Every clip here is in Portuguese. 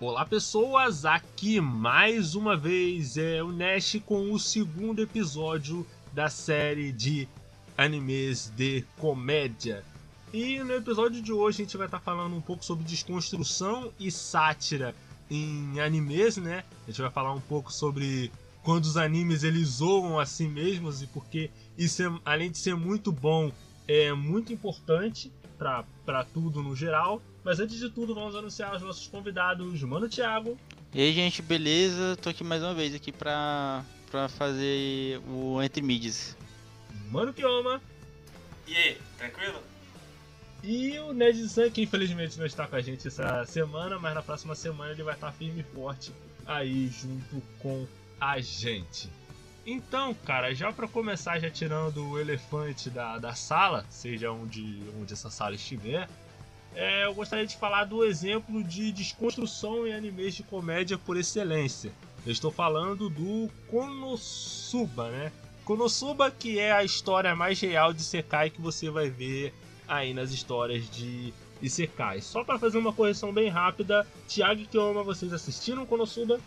Olá pessoas, aqui mais uma vez é o Nash com o segundo episódio da série de animes de comédia. E no episódio de hoje a gente vai estar falando um pouco sobre desconstrução e sátira em animes, né? A gente vai falar um pouco sobre quando os animes eles zoam a si mesmos e porque isso é, além de ser muito bom, é muito importante para tudo no geral. Mas antes de tudo, vamos anunciar os nossos convidados, Mano Thiago. E aí, gente, beleza? Tô aqui mais uma vez aqui pra, pra fazer o Entre Mids. Mano Kioma. E aí, tranquilo? E o Ned San, que infelizmente não está com a gente essa semana, mas na próxima semana ele vai estar firme e forte aí junto com a gente. Então, cara, já para começar, já tirando o elefante da, da sala, seja onde, onde essa sala estiver, é, eu gostaria de falar do exemplo de desconstrução em animes de comédia por excelência. Eu estou falando do Konosuba, né? Konosuba que é a história mais real de Sekai que você vai ver aí nas histórias de Isekai. Só para fazer uma correção bem rápida, Thiago e Kioma, vocês assistiram Konosuba?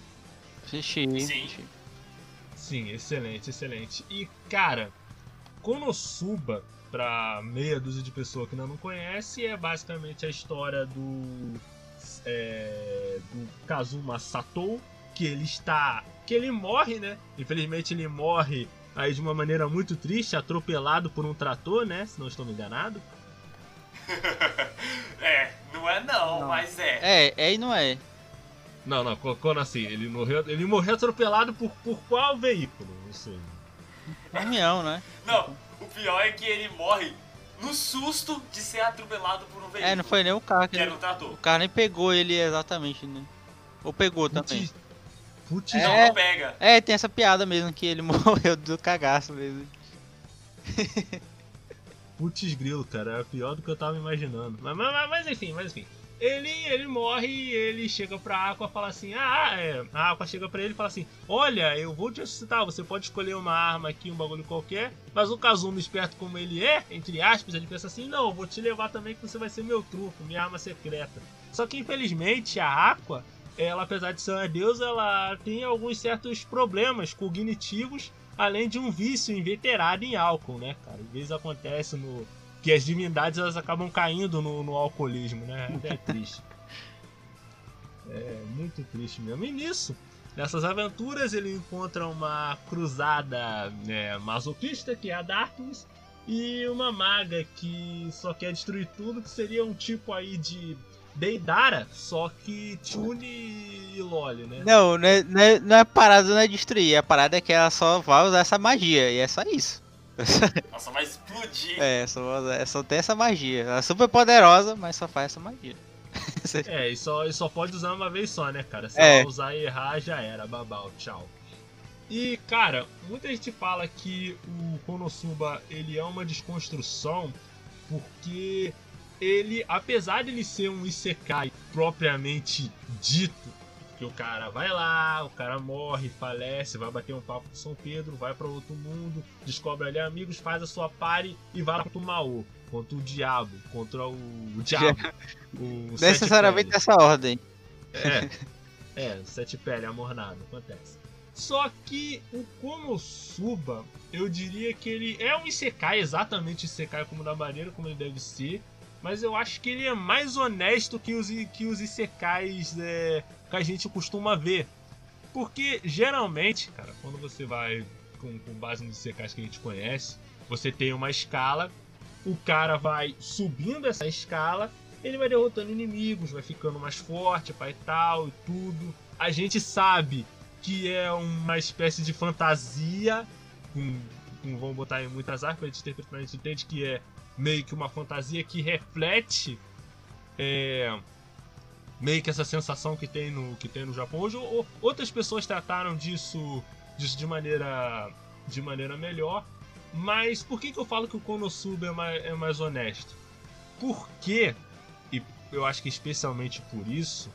Assisti. Sim. Sim, excelente, excelente. E cara, Konosuba, pra meia dúzia de pessoas que ainda não conhece, é basicamente a história do. É, do Kazuma Satou, que ele está. que ele morre, né? Infelizmente ele morre aí de uma maneira muito triste, atropelado por um trator, né? Se não estou me enganado. é, não é não, Não. mas é. É, é e não é. Não, não, quando assim? Ele morreu, ele morreu atropelado por, por qual veículo? Não sei. Caminhão, né? Não, o pior é que ele morre no susto de ser atropelado por um veículo. É, não foi nem o carro que Que era ele... um trator. O carro nem pegou ele exatamente, né? Ou pegou também. Putz, putz, Não, É. não pega. É, tem essa piada mesmo que ele morreu do cagaço mesmo. Putz grilo, cara, é pior do que eu tava imaginando. Mas, mas, mas enfim, mas enfim. Ele, ele morre e ele chega pra Aqua e fala assim: Ah, é. A Aqua chega pra ele e fala assim: Olha, eu vou te ressuscitar, você pode escolher uma arma aqui, um bagulho qualquer. Mas o Kazuma, esperto como ele é, entre aspas, ele pensa assim: Não, eu vou te levar também que você vai ser meu trufo, minha arma secreta. Só que infelizmente a Aqua, ela, apesar de ser uma deusa, ela tem alguns certos problemas cognitivos além de um vício inveterado em álcool, né, cara? Às vezes acontece no que as divindades elas acabam caindo no, no alcoolismo, né? É triste. É muito triste mesmo. E nisso, nessas aventuras, ele encontra uma cruzada né, masoquista, que é a Darkness, e uma maga que só quer destruir tudo, que seria um tipo aí de Deidara, só que Tune e Loli, né? Não, não é, não é, não é parada não é destruir, a parada é que ela só vai usar essa magia, e é só isso. Nossa, vai explodir. É, só, usar- só tem essa magia. Ela é super poderosa, mas só faz essa magia. É, e só, e só pode usar uma vez só, né, cara? Se É. ela usar e errar, já era, babau, tchau. E, cara, muita gente fala que o Konosuba, ele é uma desconstrução porque ele, apesar de ele ser um Isekai propriamente dito, que o cara vai lá, o cara morre, falece, vai bater um papo com São Pedro, vai pra outro mundo, descobre ali amigos, faz a sua party e vai lá contra o Maô, contra o diabo, contra o, o diabo. o Necessariamente nessa ordem. É, é, sete pele, amornado, acontece. Só que o Konosuba, eu diria que ele é um Isekai, exatamente Isekai como da maneira como ele deve ser, mas eu acho que ele é mais honesto que os, que os Isekais é, que a gente costuma ver. Porque geralmente, cara, quando você vai com, com base nos Isekais que a gente conhece, você tem uma escala, o cara vai subindo essa escala ele vai derrotando inimigos, vai ficando mais forte, pai tal e tudo. A gente sabe que é uma espécie de fantasia, com- vamos botar aí muitas aspas, a gente interpreta, a gente entende que é meio que uma fantasia que reflete é, meio que essa sensação que tem no, que tem no Japão. Hoje o- outras pessoas trataram disso, disso de maneira de maneira melhor. Mas por que, que eu falo que o Konosuba é mais, é mais honesto? Porque e eu acho que especialmente por isso,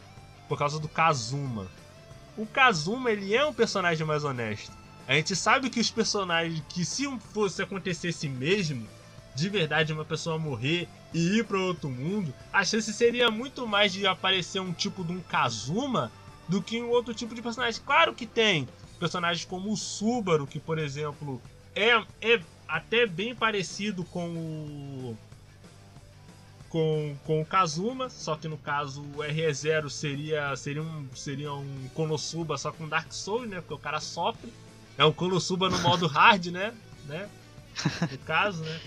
por causa do Kazuma. O Kazuma, ele é um personagem mais honesto. A gente sabe que os personagens, que se fosse acontecesse mesmo, de verdade uma pessoa morrer e ir para outro mundo, a chance seria muito mais de aparecer um tipo de um Kazuma do que um outro tipo de personagem. Claro que tem personagens como o Subaru, que por exemplo é, é até bem parecido com o com, com o Kazuma, só que no caso o RE0 seria, seria, um, seria um Konosuba só com Dark Souls, né? Porque o cara sofre. É um Konosuba no modo hard, né? né? No caso, né?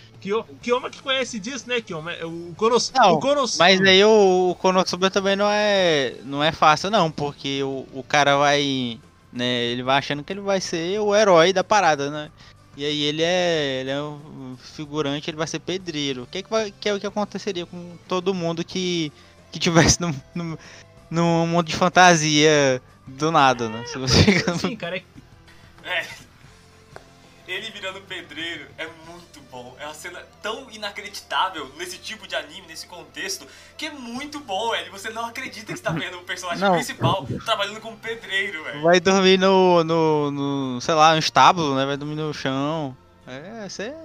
Kioma que conhece disso, né, Kioma? É o, Konos, não, o Konosuba. Mas aí o, o Konosuba também não é, não é fácil, não, porque o, o cara vai. Né, ele vai achando que ele vai ser o herói da parada, né? E aí ele é, ele é um figurante, ele vai ser pedreiro. O que, é que, vai, que é o que aconteceria com todo mundo que, que tivesse no, no, no mundo de fantasia do nada, né? Se você... Sim, cara. É... é. Ele virando pedreiro é muito bom. É uma cena tão inacreditável nesse tipo de anime, nesse contexto, que é muito bom, velho. Você não acredita que está vendo o personagem não. principal trabalhando como pedreiro, velho. Vai dormir no, no, no, sei lá, no estábulo, né? Vai dormir no chão. É, você...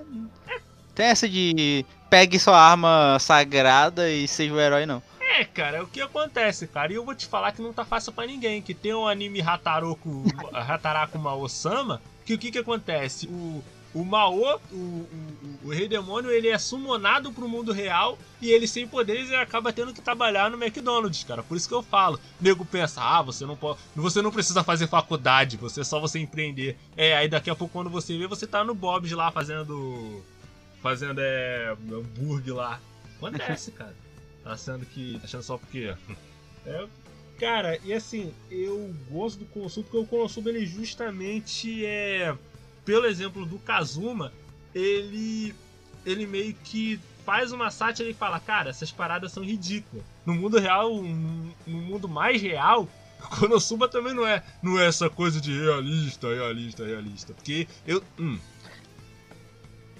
Tem essa de pegue sua arma sagrada e seja o herói, não. É, cara, é o que acontece, cara. E eu vou te falar que não tá fácil para ninguém. Que tem um anime Hataroku, Hataraku Mao-sama, que o que que acontece? O, o Mao, o, o, o, Rei Demônio, ele é sumonado pro mundo real e ele sem poderes ele acaba tendo que trabalhar no McDonald's, cara. Por isso que eu falo. O nego pensa, ah, você não pode. Você não precisa fazer faculdade, você é só você empreender. É, aí daqui a pouco quando você vê, você tá no Bob's lá fazendo. Fazendo é. hambúrguer lá. Acontece, cara. Tá achando que. Achando só porque. É, Cara, e assim, eu gosto do Konosuba porque o Konosuba ele justamente é. Pelo exemplo do Kazuma, ele. Ele meio que faz uma sátira e fala, cara, essas paradas são ridículas. No mundo real, no mundo mais real, Konosuba também não é, não é essa coisa de realista, realista, realista. Porque eu. Hum.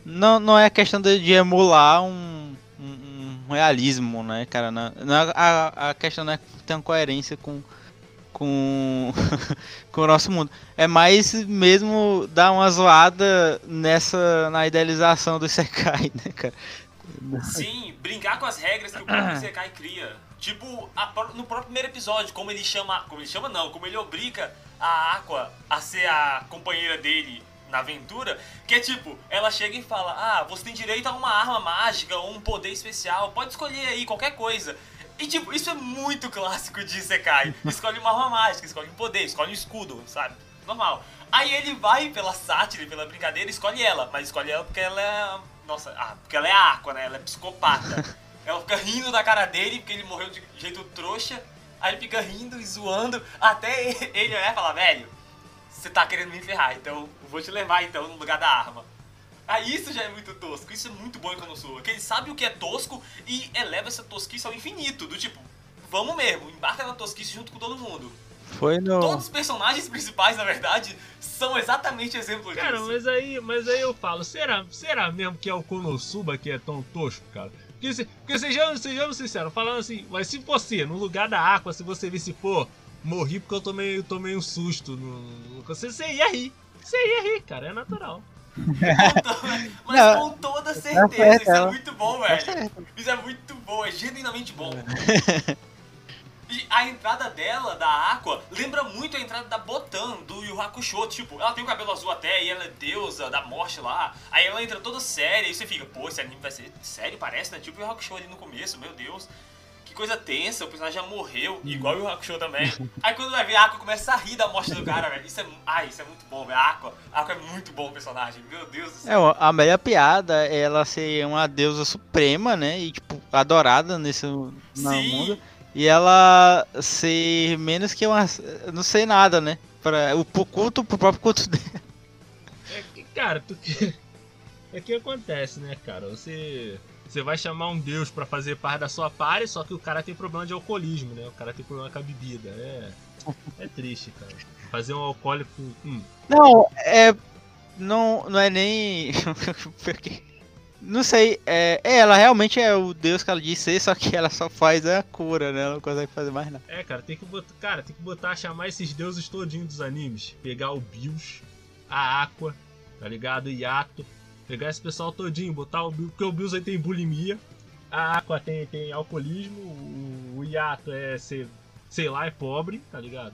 Não, não é questão de, emular um, realismo, né, cara? Não, não, a, a questão não é ter coerência com, com, com o nosso mundo. É mais mesmo dar uma zoada nessa na idealização do Sekai, né, cara? Sim, brincar com as regras que o próprio Sekai cria. Tipo, a, no próprio primeiro episódio, como ele chama. Como ele chama não, como ele obriga a Aqua a ser a companheira dele na aventura, que é tipo, ela chega e fala: Ah, você tem direito a uma arma mágica ou um poder especial, pode escolher aí qualquer coisa. E tipo, isso é muito clássico de Sekai. Escolhe uma arma mágica, escolhe um poder, escolhe um escudo, sabe? Normal. Aí ele vai pela sátira, pela brincadeira, escolhe ela, mas escolhe ela porque ela é. Nossa, ah, porque ela é Aqua, né? Ela é psicopata. ela fica rindo da cara dele porque ele morreu de jeito trouxa. Aí ele fica rindo e zoando até ele olhar e falar, velho, você tá querendo me ferrar, então vou te levar então no lugar da arma. Ah, isso já é muito tosco, isso é muito bom em Konosuba, que ele sabe o que é tosco e eleva essa tosquice ao infinito, do tipo, vamos mesmo, embarca na tosquice junto com todo mundo. Foi no... Todos os personagens principais, na verdade, são exatamente exemplos cara, disso. Cara, mas aí, mas aí eu falo, será, será mesmo que é o Konosuba que é tão tosco, cara? Porque, se, porque sejamos, sejamos sinceros, falando assim, mas se você, no lugar da Aqua, se você visse, pô, morri porque eu tomei, eu tomei um susto. No, você, você ia rir. Você ia rir, cara, é natural. Mas não, com toda certeza, isso é muito bom, velho. Isso é muito bom, é genuinamente bom. E a entrada dela, da Aqua, lembra muito a entrada da Botan, do Yu Hakusho. Tipo, ela tem o cabelo azul até, e ela é deusa da morte lá. Aí ela entra toda séria, e você fica, pô, esse anime vai ser sério, parece, né? Tipo o Yu Hakusho ali no começo, meu Deus que coisa tensa, o personagem já morreu, igual o Hakusho também. Aí quando vai ver a Aqua começa a rir da morte do cara, velho. Isso é, ai, isso é muito bom, velho. A Aqua, a Aqua é muito bom o personagem, meu Deus do céu. É, a melhor piada é ela ser uma deusa suprema, né? E tipo, adorada nesse mundo. E ela ser menos que uma. Não sei nada, né? Pra, o culto pro próprio culto dela. É que, cara, tu que. É que acontece, né, cara? Você você vai chamar um deus para fazer parte da sua party, só que o cara tem problema de alcoolismo, né? O cara tem problema com a bebida. É, é triste, cara. Fazer um alcoólico. Hum. Não, é. Não, não é nem. não sei, é, é, ela realmente é o deus que ela diz ser, só que ela só faz a cura, né? Ela não consegue fazer mais nada. É, cara, tem que botar, cara, tem que botar, chamar esses deuses todinhos dos animes. Pegar o Bios, a Aqua, tá ligado? O Yato, Pegar esse pessoal todinho, botar o Bills, porque o Bills aí tem bulimia, a Aqua tem, tem alcoolismo, o, o Yato é ser, sei lá, é pobre, tá ligado?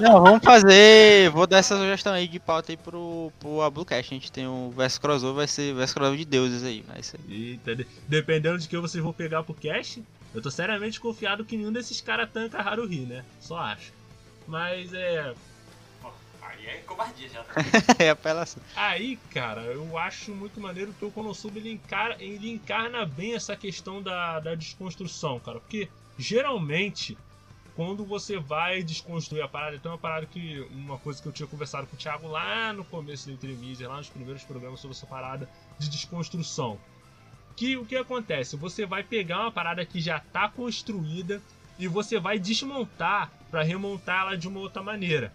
Não, vamos fazer. Vou dar essa sugestão aí de pauta aí pro, pro Ablucast. A gente tem o verso crossover, vai ser verso crossover de deuses aí. Vai ser. Eita, de- dependendo de que vocês vão pegar pro cast, eu tô seriamente confiado que nenhum desses caras tanca Haruhi, né? Só acho. Mas é. Aí é covardia já. Tá? é apelação. Aí, cara, eu acho muito maneiro que o Konosuba ele, encara, ele encarna bem essa questão da, da desconstrução, cara. Porque geralmente, quando você vai desconstruir a parada, tem uma parada que. Uma coisa que eu tinha conversado com o Thiago lá no começo do Entremídia, lá nos primeiros programas sobre essa parada de desconstrução. Que o que acontece? Você vai pegar uma parada que já tá construída e você vai desmontar para remontar ela de uma outra maneira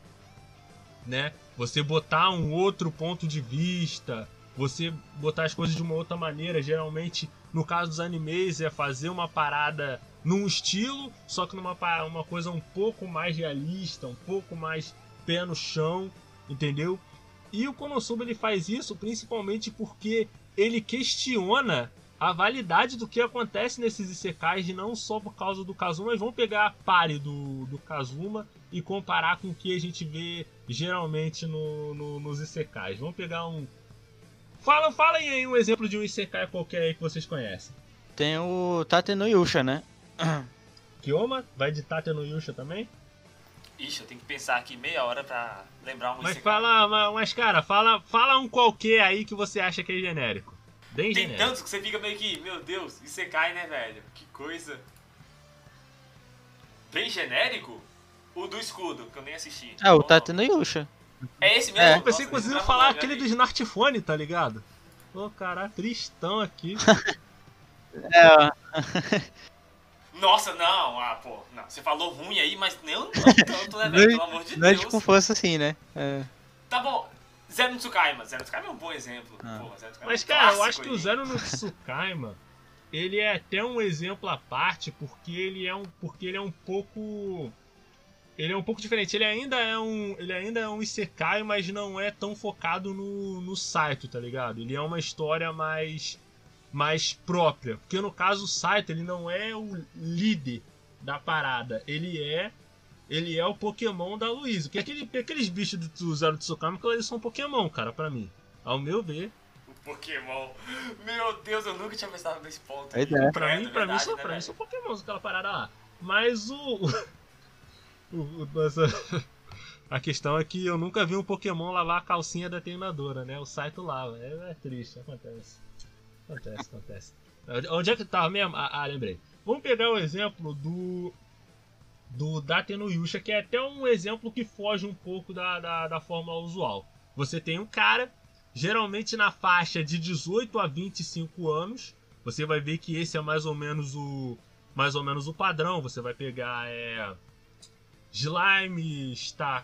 né? Você botar um outro ponto de vista, você botar as coisas de uma outra maneira. Geralmente, no caso dos animes, é fazer uma parada num estilo, só que numa uma coisa um pouco mais realista, um pouco mais pé no chão, entendeu? E o Konosuba ele faz isso principalmente porque ele questiona a validade do que acontece nesses isekais, não só por causa do Kazuma, mas vamos pegar a pare do, do Kazuma e comparar com o que a gente vê geralmente no, no- nos isekais. Vamos pegar um. Fala, fala aí um exemplo de um isekai qualquer aí que vocês conhecem. Tem o Tate no Yusha, né? Kioma? Vai de Tate no Yusha também? Ixi, eu tenho que pensar aqui meia hora pra lembrar um Mas Isekai. fala, mas, cara, fala, fala um qualquer aí que você acha que é genérico. Bem Tem genérico. tantos que você fica meio que, meu Deus, Isekai, né, velho? Que coisa. Bem genérico? O do escudo, que eu nem assisti. Ah, o nome? no Yusha. É esse mesmo? É. Eu pensei que Nossa, inclusive ia falar aquele olha do aí. smartphone, tá ligado? Ô, caralho, tristão aqui. É, Nossa, não, ah, pô. Não, você falou ruim aí, mas não, não tanto, né, velho? Pelo amor de não é Deus. de com força assim, né? É. Tá bom. Zero no Tsukaima. Zero no Tsukaima é um bom exemplo. Ah. Pô, Zero no Tsukaima Mas, é um cara, eu acho que o aí. Zero no Tsukaima, ele é até um exemplo à parte, porque ele é um, porque ele é um pouco... Ele é um pouco diferente. Ele ainda é um, ele ainda é um isekai, mas não é tão focado no, no Saito, tá ligado? Ele é uma história mais mais própria, porque no caso o Saito ele não é o líder da parada, ele é ele é o Pokémon da Luísa. Que aquele, aqueles bichos do, do Zero Tsukaima, que eles são Pokémon, cara, pra mim. Ao meu ver, O Pokémon. Meu Deus, eu nunca tinha pensado nesse ponto. É. Pra Credo, mim, pra mim, verdade, são, né, pra mim são Pokémons aquela parada lá. Mas o. o, o- essa- a questão é que eu nunca vi um Pokémon lavar a calcinha da treinadora, né? O Saito lava. É, é triste, acontece. Acontece, acontece. Onde é que tava mesmo? Ah, ah, lembrei. Vamos pegar o exemplo do. Do Date no Yusha, que é até um exemplo que foge um pouco da, da, da fórmula usual. Você tem um cara, geralmente na faixa de 18 a 25 anos, você vai ver que esse é mais ou menos o mais ou menos o padrão. Você vai pegar é, slime está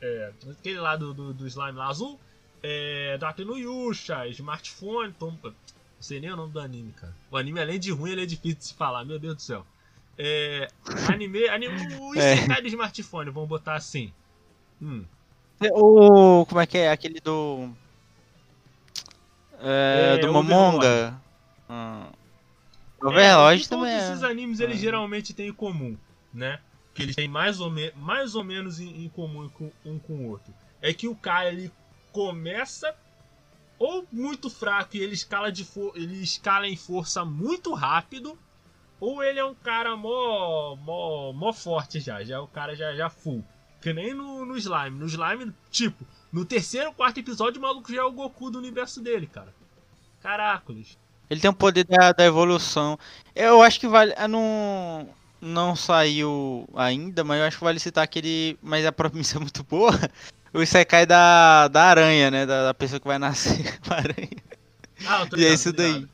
é, aquele lá do, do, do slime lá azul, é, Date no Yusha, smartphone, tom, não sei nem o nome do anime, cara. O anime além de ruim ele é difícil de se falar, meu Deus do céu. É, anime, anime o É. Isekai do smartphone, vamos botar assim. Hum. O. Como é que é? Aquele do. É, É, do. Momonga. Hum. É, o que também Todos é. esses animes eles É. geralmente têm em comum, né? Que eles têm mais ou, me mais ou menos em, em comum com- um com o outro. É que o cara ele começa ou muito fraco e ele escala de ele escala em força muito rápido, ou ele é um cara mó, mó, mó forte já, já o cara já já full. Que nem no, no slime, no slime tipo no terceiro, quarto episódio o maluco já é o Goku do universo dele, cara. Caracoles. Ele tem o poder da, da evolução. Eu acho que vale. Não, não saiu ainda, mas eu acho que vale citar aquele. Mas a premissa é muito boa. O Isekai da, da aranha, né? Da, da pessoa que vai nascer com a aranha. Ah, eu tô E é isso daí.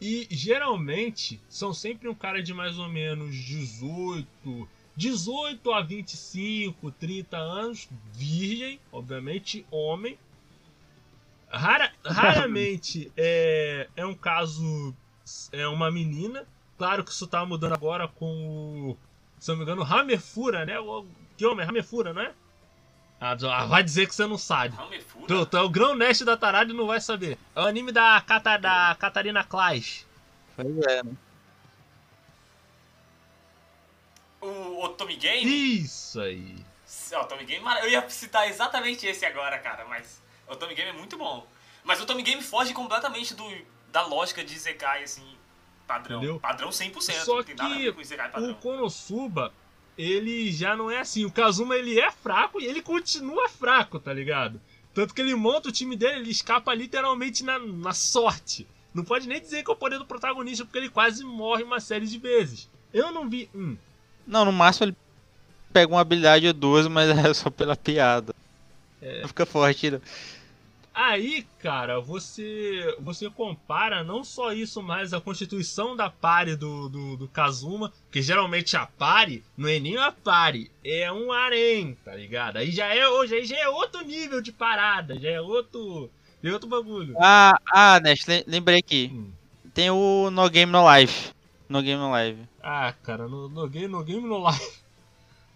E geralmente são sempre um cara de mais ou menos 18, 18 a 25, 30 anos, virgem, obviamente homem. Rara- raramente é, é um caso, é uma menina. Claro que isso tá mudando agora com o, se não me engano, o Hammerfura, né? O, que homem? Hammerfura, não é? Ah, ah, vai dizer que você não sabe. Ramefura? Tu, tu é o grão neste da tarada e não vai saber. É o anime da, Cata, da Catarina Clash. Pois é, né? O Otome Game? Isso aí. O Otome Game, eu ia citar exatamente esse agora, cara, mas o Otome Game é muito bom. Mas o Otome Game foge completamente do, da lógica de Isekai, assim, padrão. Entendeu? Padrão 100%, Só não tem nada que com Isekai O padrão. Konosuba, ele já não é assim. O Kazuma, ele é fraco e ele continua fraco, tá ligado? Tanto que ele monta o time dele, ele escapa literalmente na, na sorte. Não pode nem dizer que é o poder do protagonista, porque ele quase morre uma série de vezes. Eu não vi. Hum, Não, no máximo ele pega uma habilidade ou duas, mas é só pela piada. É. Não fica forte, não. Aí, cara, você você compara não só isso, mas a constituição da pare do, do, do Kazuma, que geralmente a pare não é nem a pare, é um harém, tá ligado? Aí já é hoje, aí já é outro nível de parada, já é outro, é outro bagulho. Ah, ah, Nest, lem- lembrei aqui. Hum. Tem o No Game No Life. No Game No Live. Ah, cara, no, no game no game no life.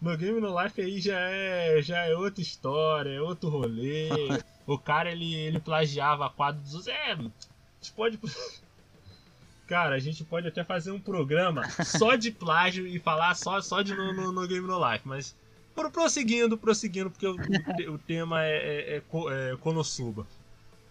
No game no life aí já é já é outra história, é outro rolê. o cara ele, ele plagiava quadros dos. É, a gente pode Cara, a gente pode até fazer um programa só de plágio e falar só, só de no, no, no Game No Life, mas pro- prosseguindo, prosseguindo, porque o, o o tema é, é, é, é Konosuba.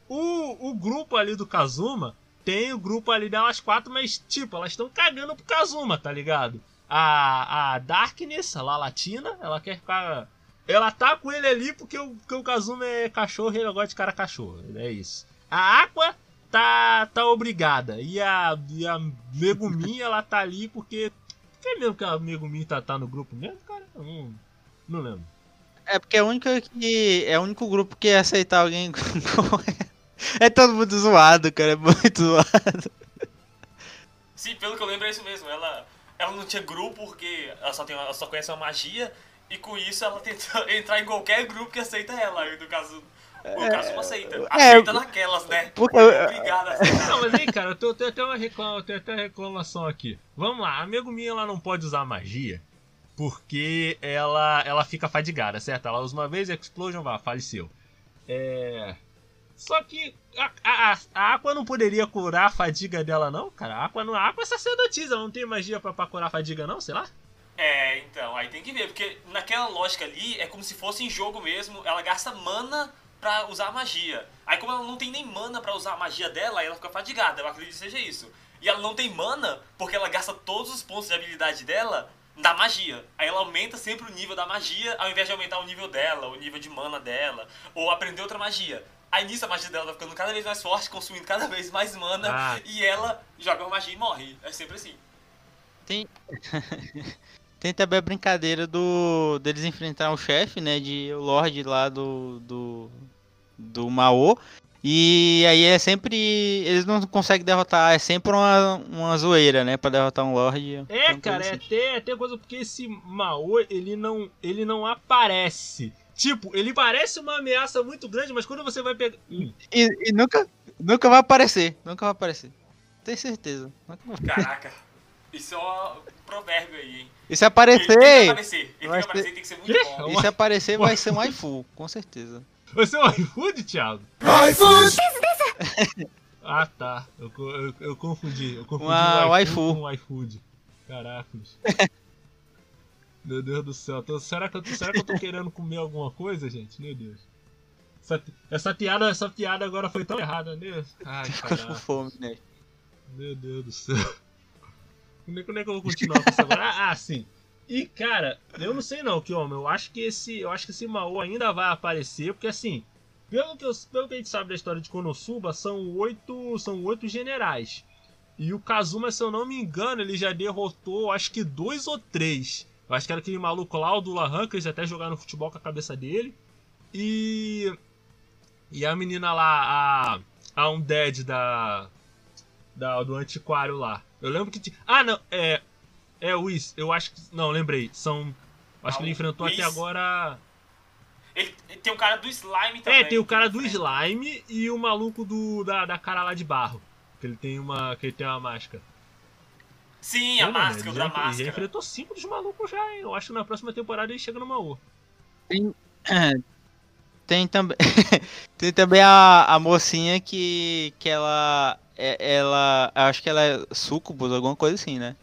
O, o grupo ali do Kazuma tem o grupo ali delas quatro, mas tipo, elas estão cagando pro Kazuma, tá ligado? A, a Darkness, a lá latina, ela quer ficar. Ela tá com ele ali porque o, porque o Kazuma é cachorro e ele gosta de cara cachorro. É isso. A Aqua tá, tá obrigada. E a, e a Megumin, ela tá ali porque. Por que mesmo que a Megumin tá, tá no grupo mesmo, cara? Eu não, não lembro. É porque é a única que. É o único grupo que ia aceitar alguém com. É todo mundo zoado, cara. É muito zoado. Sim, pelo que eu lembro é isso mesmo. Ela, ela não tinha grupo porque ela só, tem, uma- ela só conhece uma magia e com isso ela tenta entrar em qualquer grupo que aceita ela. E no caso, o caso não aceita. é, Aceita naquelas, né? porque- Obrigada aceitar. Não, mas aí, cara, eu tenho, tenho até uma reclama, tenho até uma reclamação aqui. Vamos lá, a Megumin ela não pode usar magia porque ela ela fica fadigada, certo? Ela usa uma vez, Explosion, vá, faleceu. É. Só que a, a, a Aqua não poderia curar a fadiga dela, não, cara. A Aqua, não, a Aqua é sacerdotisa, não tem magia pra, pra curar a fadiga, não? Sei lá. É, então, aí tem que ver, porque naquela lógica ali é como se fosse em jogo mesmo, ela gasta mana pra usar a magia. Aí como ela não tem nem mana pra usar a magia dela, ela fica fadigada, eu acredito que seja isso. E ela não tem mana porque ela gasta todos os pontos de habilidade dela da magia. Aí ela aumenta sempre o nível da magia, ao invés de aumentar o nível dela, o nível de mana dela, ou aprender outra magia. Aí nisso a magia dela vai ficando cada vez mais forte, consumindo cada vez mais mana, Ah. e ela joga uma magia e morre. É sempre assim. Tem. Tem também a brincadeira do. deles enfrentar o chefe, né? De o Lorde lá do. do. do Mao. E aí é sempre. Eles não conseguem derrotar, é sempre uma, uma zoeira, né? Pra derrotar um Lorde. É, Uma cara, é até, é até coisa porque esse Mao, ele não, ele não aparece. Tipo, ele parece uma ameaça muito grande, mas quando você vai pegar. Hum, E, e nunca, nunca vai aparecer. Nunca vai aparecer. Tenho certeza. Nunca vai- Caraca, isso é um provérbio aí, hein? E se Ele tem que aparecer. aparecer, ele tem vai que aparecer, ser- tem que ser muito Quê? bom. E se aparecer, vai ser um iFu, com certeza. Você é o iFood, Thiago? Ah, tá. Eu, eu, eu confundi. Eu confundi Uma o iFood waifu. com o iFood. Caracas. Meu Deus do céu. Tô- será, que eu, tô- será que eu tô querendo comer alguma coisa, gente? Meu Deus. Essa, essa, piada, essa piada agora foi tão errada, Deus. Ai, com fome, né? Meu Deus do céu. Como é, como é que eu vou continuar com isso agora? Ah, ah, sim. E cara, eu não sei não, que homem, eu acho que esse, eu acho que esse Mao ainda vai aparecer, porque assim, pelo que, eu, pelo que a gente sabe da história de Konosuba, são oito, são oito generais. E o Kazuma, se eu não me engano, ele já derrotou, acho que dois ou três. Eu acho que era aquele maluco lá, o do Lahan, que eles até jogaram futebol com a cabeça dele. E e a menina lá, a a Undead da da, do antiquário lá. Eu lembro que tinha. Ah, não, é. É o Whis, eu acho que. Não, lembrei. São. Acho Ah, que ele o enfrentou até agora. Ele, tem o cara do slime também. É, tem o cara do enfrenta. slime e o maluco do da, da cara lá de barro. Que ele tem uma. Que ele tem uma máscara. Sim, a mano, máscara ele da já, ele já máscara. enfrentou cinco dos malucos já, hein? Eu acho que na próxima temporada ele chega no Maô. tem também tem também a, a mocinha que que ela é, ela acho que ela é sucubus alguma coisa assim né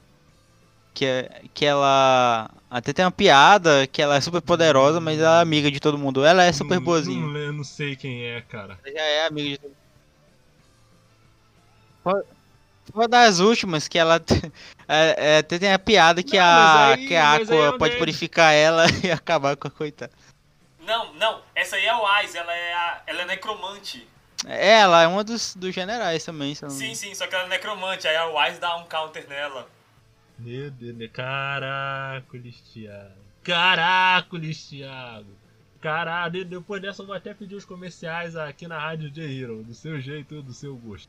que é, que ela até tem uma piada que ela é super poderosa mas ela é amiga de todo mundo ela é super Não- boazinha Não, eu não sei quem é, cara. Ela já é amiga de todo mundo uma das últimas que ela é, é, até tem a piada que Não, a aí- que a é Aqua pode é- purificar ela e acabar com a coitada Não, não, essa aí é o Ais, ela é, a, ela é necromante. ela é uma dos, dos generais também Sim, sim, só que ela é necromante, aí o Ais dá um counter nela. Meu Deus, né? Caracoles, Thiago. Caracoles, Thiago. Caralho, de- depois dessa eu vou até pedir os comerciais aqui na Rádio J-Hero, do seu jeito, do seu gosto.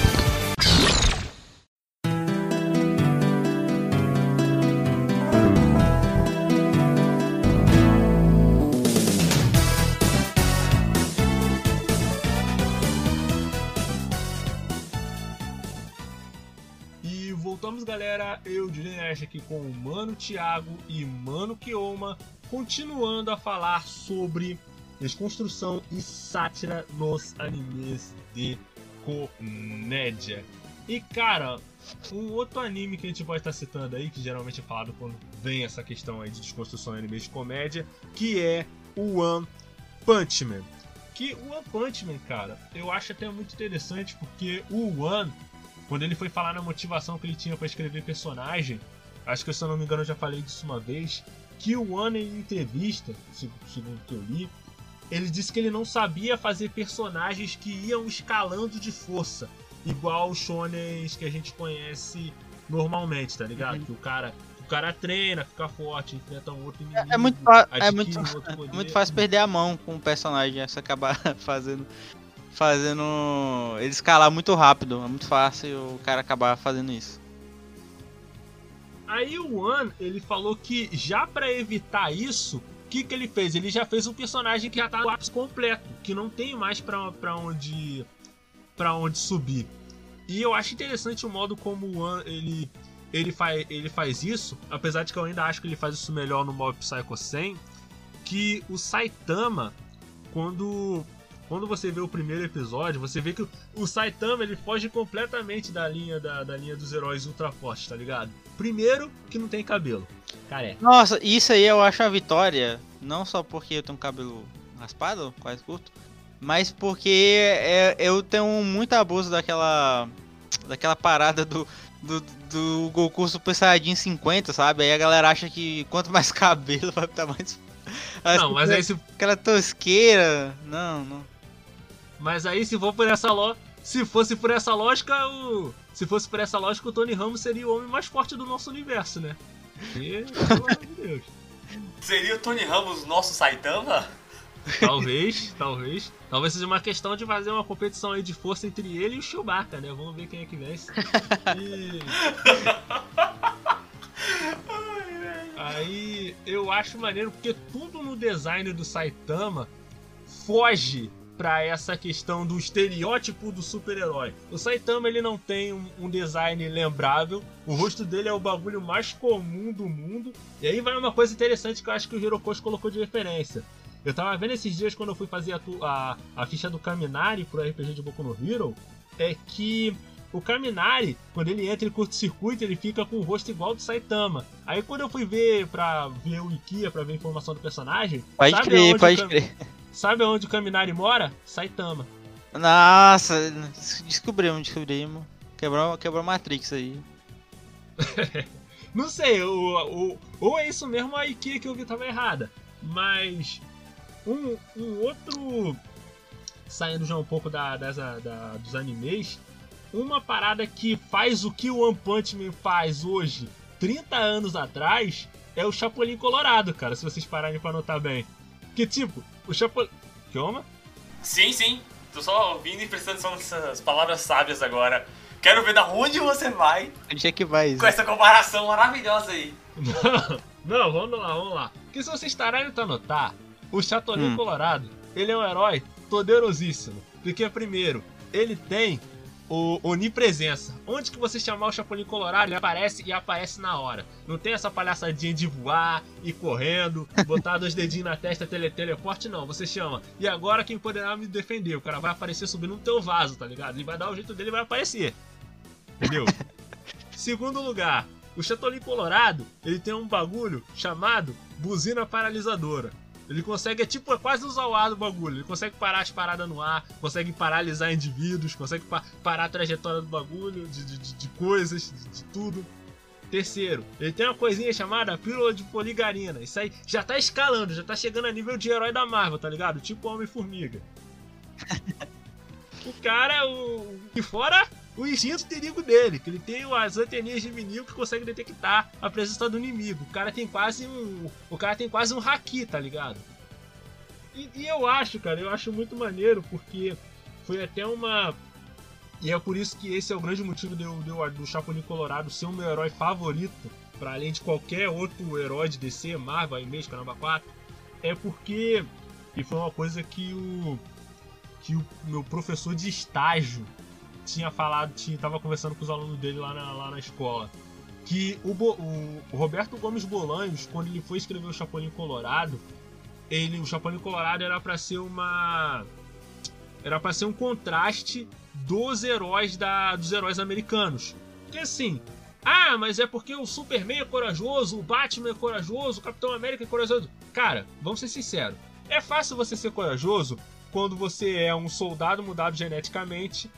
Ash, aqui com o Mano Thiago e Mano Kioma, continuando a falar sobre desconstrução e sátira nos animes de comédia. E cara, um outro anime que a gente pode estar citando aí, que geralmente é falado quando vem essa questão aí de desconstrução em animes de comédia, que é o One Punch Man. Que o One Punch Man, cara, eu acho até muito interessante porque o One quando ele foi falar na motivação que ele tinha para escrever personagem, acho que se eu não me engano eu já falei disso uma vez, que o One em entrevista, se- segundo que eu li, ele disse que ele não sabia fazer personagens que iam escalando de força, igual os shonens que a gente conhece normalmente, tá ligado? Que o cara, o cara treina, fica forte, enfrenta um outro inimigo. É muito, fa- é adquire muito, um é muito fácil perder a mão com o personagem, se acabar fazendo. Fazendo. Ele escalar muito rápido. É muito fácil o cara acabar fazendo isso. Aí o One, ele falou que já pra evitar isso, o que, que ele fez? Ele já fez um personagem que já tá no ápice completo, que não tem mais pra, pra onde para onde subir. E eu acho interessante o modo como o One ele ele faz ele faz isso, apesar de que eu ainda acho que ele faz isso melhor no Mob Psycho 100, que o Saitama quando quando você vê o primeiro episódio, você vê que o Saitama ele foge completamente da linha da, da linha dos heróis ultra fortes, tá ligado? Primeiro, que não tem cabelo. Careca. Nossa, isso aí eu acho uma vitória. Não só porque eu tenho cabelo raspado, quase curto, mas porque é- eu tenho muito abuso daquela. daquela parada do. Do, do Goku Super Saiyajin 50, sabe? Aí a galera acha que quanto mais cabelo vai estar mais, Não, mas aí se, Aquela tosqueira. Não, não. mas aí se for por essa lo... se fosse por essa lógica, o se fosse por essa lógica, o Tony Ramos seria o homem mais forte do nosso universo, né? E, pelo amor de Deus. Seria o Tony Ramos nosso Saitama? Talvez, talvez. Talvez seja uma questão de fazer uma competição aí de força entre ele e o Chewbacca, né? Vamos ver quem é que vence. E... Aí eu acho maneiro porque tudo no design do Saitama foge pra essa questão do estereótipo do super-herói. O Saitama ele não tem um, um design lembrável, o rosto dele é o bagulho mais comum do mundo. E aí vai uma coisa interessante que eu acho que o Hirokoshi colocou de referência. Eu tava vendo esses dias quando eu fui fazer a, a, a ficha do Kaminari pro RPG de Boku no Hero, é que o Kaminari, quando ele entra em curto-circuito, ele fica com o rosto igual do Saitama. Aí quando eu fui ver pra ver o Ikia, pra ver a informação do personagem, Pode crer, pode crer. Sabe onde o Kaminari mora? Saitama. Nossa, descobrimos, descobrimos. Quebrou, quebrou a Matrix aí. Não sei, o, o, ou é isso mesmo a Ikia que eu vi tava errada. Mas um, um outro. Saindo já um pouco da, dessa- da- dos animes, uma parada que faz o que o One Punch Man faz hoje, 30 anos atrás, é o Chapolin Colorado, cara, se vocês pararem pra notar bem. Que tipo, o Chapolin. Calma? Sim, sim. Tô só ouvindo e prestando atenção nessas palavras sábias agora. Quero ver da onde você vai Onde é que vai com essa comparação maravilhosa aí. Não, não, vamos lá, vamos lá. Porque se vocês pararem pra notar, o Chapolin Hum. Colorado, ele é um herói poderosíssimo. Porque, primeiro, ele tem o onipresença. Onde que você chamar o Chapolin Colorado, ele aparece e aparece na hora. Não tem essa palhaçadinha de voar, ir correndo, botar dois dedinhos na testa, tele teleporte, não. Você chama. E agora quem poderá me defender? O cara vai aparecer subindo no teu vaso, tá ligado? Ele vai dar o jeito dele e vai aparecer. Entendeu? Segundo lugar, o Chapolin Colorado, ele tem um bagulho chamado buzina paralisadora. Ele consegue, é tipo, é quase usar o ar do bagulho. Ele consegue parar as paradas no ar, consegue paralisar indivíduos, consegue pa- parar a trajetória do bagulho, de, de- de- de coisas, de, de tudo. Terceiro, ele tem uma coisinha chamada pílula de poligarina. Isso aí já tá escalando, já tá chegando a nível de herói da Marvel, tá ligado? Tipo Homem-Formiga. o cara, o. E fora o instinto de inimigo dele, que ele tem as anteninhas de inimigo que consegue detectar a presença do inimigo. O cara tem quase um. O cara tem quase um haki, tá ligado? E, e eu acho, cara, eu acho muito maneiro, porque foi até uma. E é por isso que esse é o grande motivo de eu- do Chapolin Colorado ser o meu herói favorito, para além de qualquer outro herói de DC, Marvel, Image, Caramba 4. É porque. E foi uma coisa que o. Que o meu professor de estágio tinha falado, tinha, tava conversando com os alunos dele lá na, lá na escola. Que o, Bo- o- Roberto Gomes Bolanhos, quando ele foi escrever o Chapolin Colorado, ele, o Chapolin Colorado era pra ser uma. Era pra ser um contraste dos heróis da, dos heróis americanos. Porque assim, ah, mas é porque o Superman é corajoso, o Batman é corajoso, o Capitão América é corajoso. Cara, vamos ser sinceros. É fácil você ser corajoso quando você é um soldado mudado geneticamente,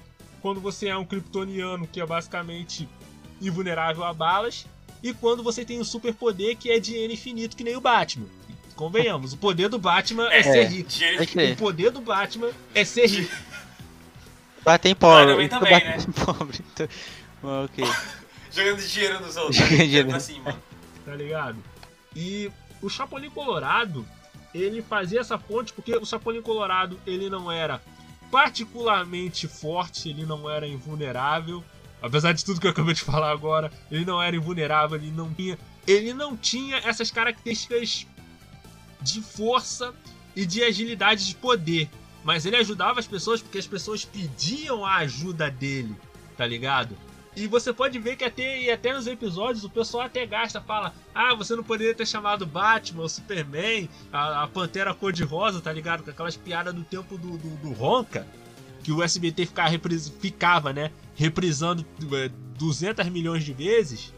quando você é um kryptoniano que é basicamente invulnerável a balas, e quando você tem um superpoder que é de N infinito, que nem o Batman. Convenhamos, o poder do Batman é, É, ser rico. crer. O poder do Batman é ser rico. Bater em pobre. Também, bater né? em pobre. Então- ok. Jogando dinheiro nos outros. Jogando né? dinheiro. pra cima. tá ligado? E o Chapolin Colorado, ele fazia essa ponte porque o Chapolin Colorado, ele não era particularmente forte, ele não era invulnerável. Apesar de tudo que eu acabei de falar agora, ele não era invulnerável, ele não tinha, ele não tinha essas características de força e de agilidade de poder. Mas ele ajudava as pessoas porque as pessoas pediam a ajuda dele, tá ligado? E você pode ver que até, e até nos episódios o pessoal até gasta, fala: Ah, você não poderia ter chamado Batman, Superman, a, a Pantera Cor-de-Rosa, tá ligado? Com aquelas piadas do tempo do, do, do Ronca, que o SBT ficava, repris- ficava né? Reprisando é, 200 milhões de vezes.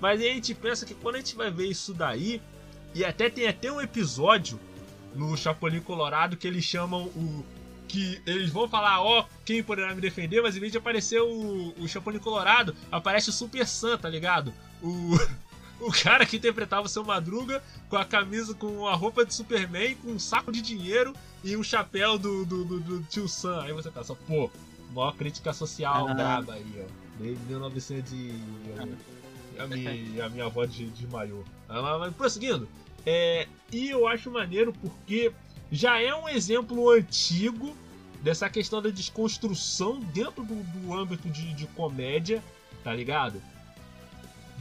Mas aí a gente pensa que quando a gente vai ver isso daí, e até tem até um episódio no Chapolin Colorado que eles chamam o. Que eles vão falar, ó, quem poderá me defender, mas em vez de aparecer o, o Chapolin Colorado, aparece o Super Sam, tá ligado? O, o cara que interpretava o seu Madruga com a camisa, com a roupa de Superman, com um saco de dinheiro e um chapéu do, do, do, do tio Sam. Aí você pensa, pô, maior crítica social Ah. braba aí, ó. Desde 1900 e... A minha, a minha avó de, desmaiou. Ah, Mas, mas prosseguindo, é, e eu acho maneiro porque já é um exemplo antigo dessa questão da desconstrução dentro do, do âmbito de, de comédia, tá ligado?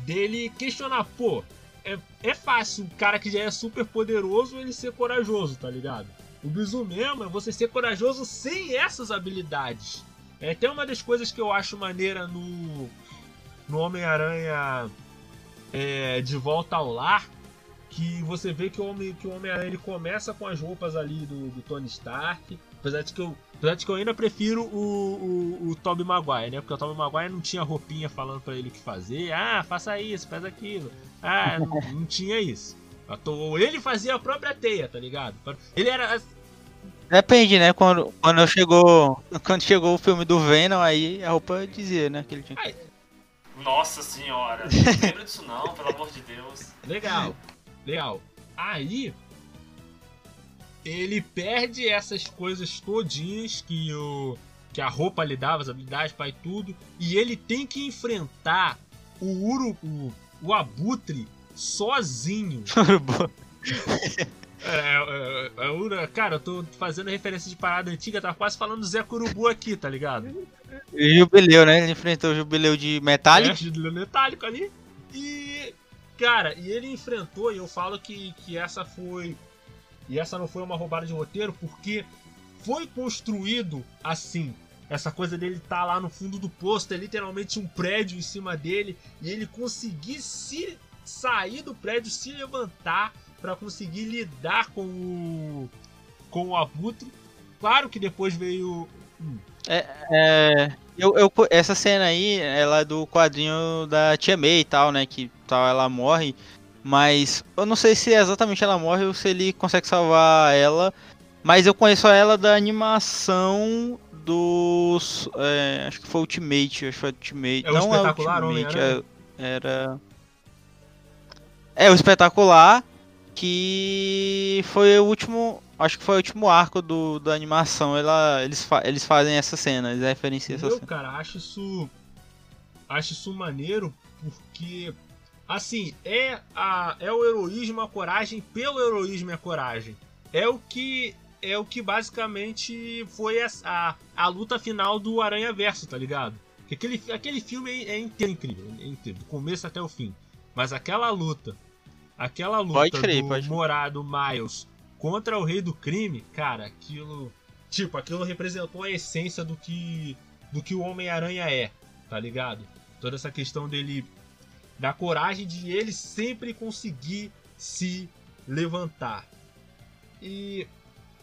Dele questionar, pô, é, é fácil o cara que já é super poderoso ele ser corajoso, tá ligado? O bizu mesmo é você ser corajoso sem essas habilidades. É até uma das coisas que eu acho maneira no, no Homem-Aranha é, de volta ao lar, que você vê que o Homem- que o Homem-Aranha ele começa com as roupas ali do, do Tony Stark. Apesar de, que eu, apesar de que eu ainda prefiro o, o, o Tobey Maguire, né? Porque o Tobey Maguire não tinha roupinha falando pra ele o que fazer. Ah, faça isso, faz aquilo. Ah, não, não tinha isso. Ou Ele fazia a própria teia, tá ligado? Ele era. Depende, né? Quando, quando chegou. Quando chegou o filme do Venom, aí a roupa dizia, né? Que ele tinha. Nossa senhora, não lembra disso não, pelo amor de Deus. Legal, legal. Aí ele perde essas coisas todinhas que o que a roupa lhe dava, as habilidades, pai tudo, e ele tem que enfrentar o Uru, o, o Abutre sozinho. É, é, é, Ura- cara, eu tô fazendo referência de parada antiga, tá quase falando do Zé Curubu aqui, tá ligado? E Jubileu, né? Ele enfrentou o Jubileu de Metallic. É, de metálico ali. E, cara, e ele enfrentou, e eu falo que, que essa foi. E essa não foi uma roubada de roteiro, porque foi construído assim. Essa coisa dele tá lá no fundo do posto, é literalmente um prédio em cima dele, e ele conseguir se sair do prédio, se levantar pra conseguir lidar com o com o abutre. Claro que depois veio hum, É, eu, eu, essa cena aí, ela é do quadrinho da Tia May e tal, né? Que tal ela morre. Mas eu não sei se exatamente ela morre ou se ele consegue salvar ela. Mas eu conheço ela da animação dos. é, acho que foi Ultimate. Acho que foi Ultimate. É o não é espetacular Ultimate, Homem-Aranha? é- era. É o espetacular. Que foi o último. Acho que foi o último arco do, da animação. Ela, eles, fa- eles fazem essa cena, eles referenciam essa Eu, cena. cara, acho isso. Acho isso maneiro porque. Assim, é, a, é o heroísmo, a coragem pelo heroísmo e a coragem. É o que. É o que basicamente foi a, a, a luta final do Aranha Verso, tá ligado? Que aquele, aquele filme é, é inteiro incrível, é inteiro, do começo até o fim. Mas aquela luta, aquela luta Pode crer, do pode. Morado Miles contra o Rei do Crime, cara, aquilo. Tipo, aquilo representou a essência do que. do que o Homem-Aranha é, tá ligado? Toda essa questão dele. Da coragem de ele sempre conseguir se levantar. E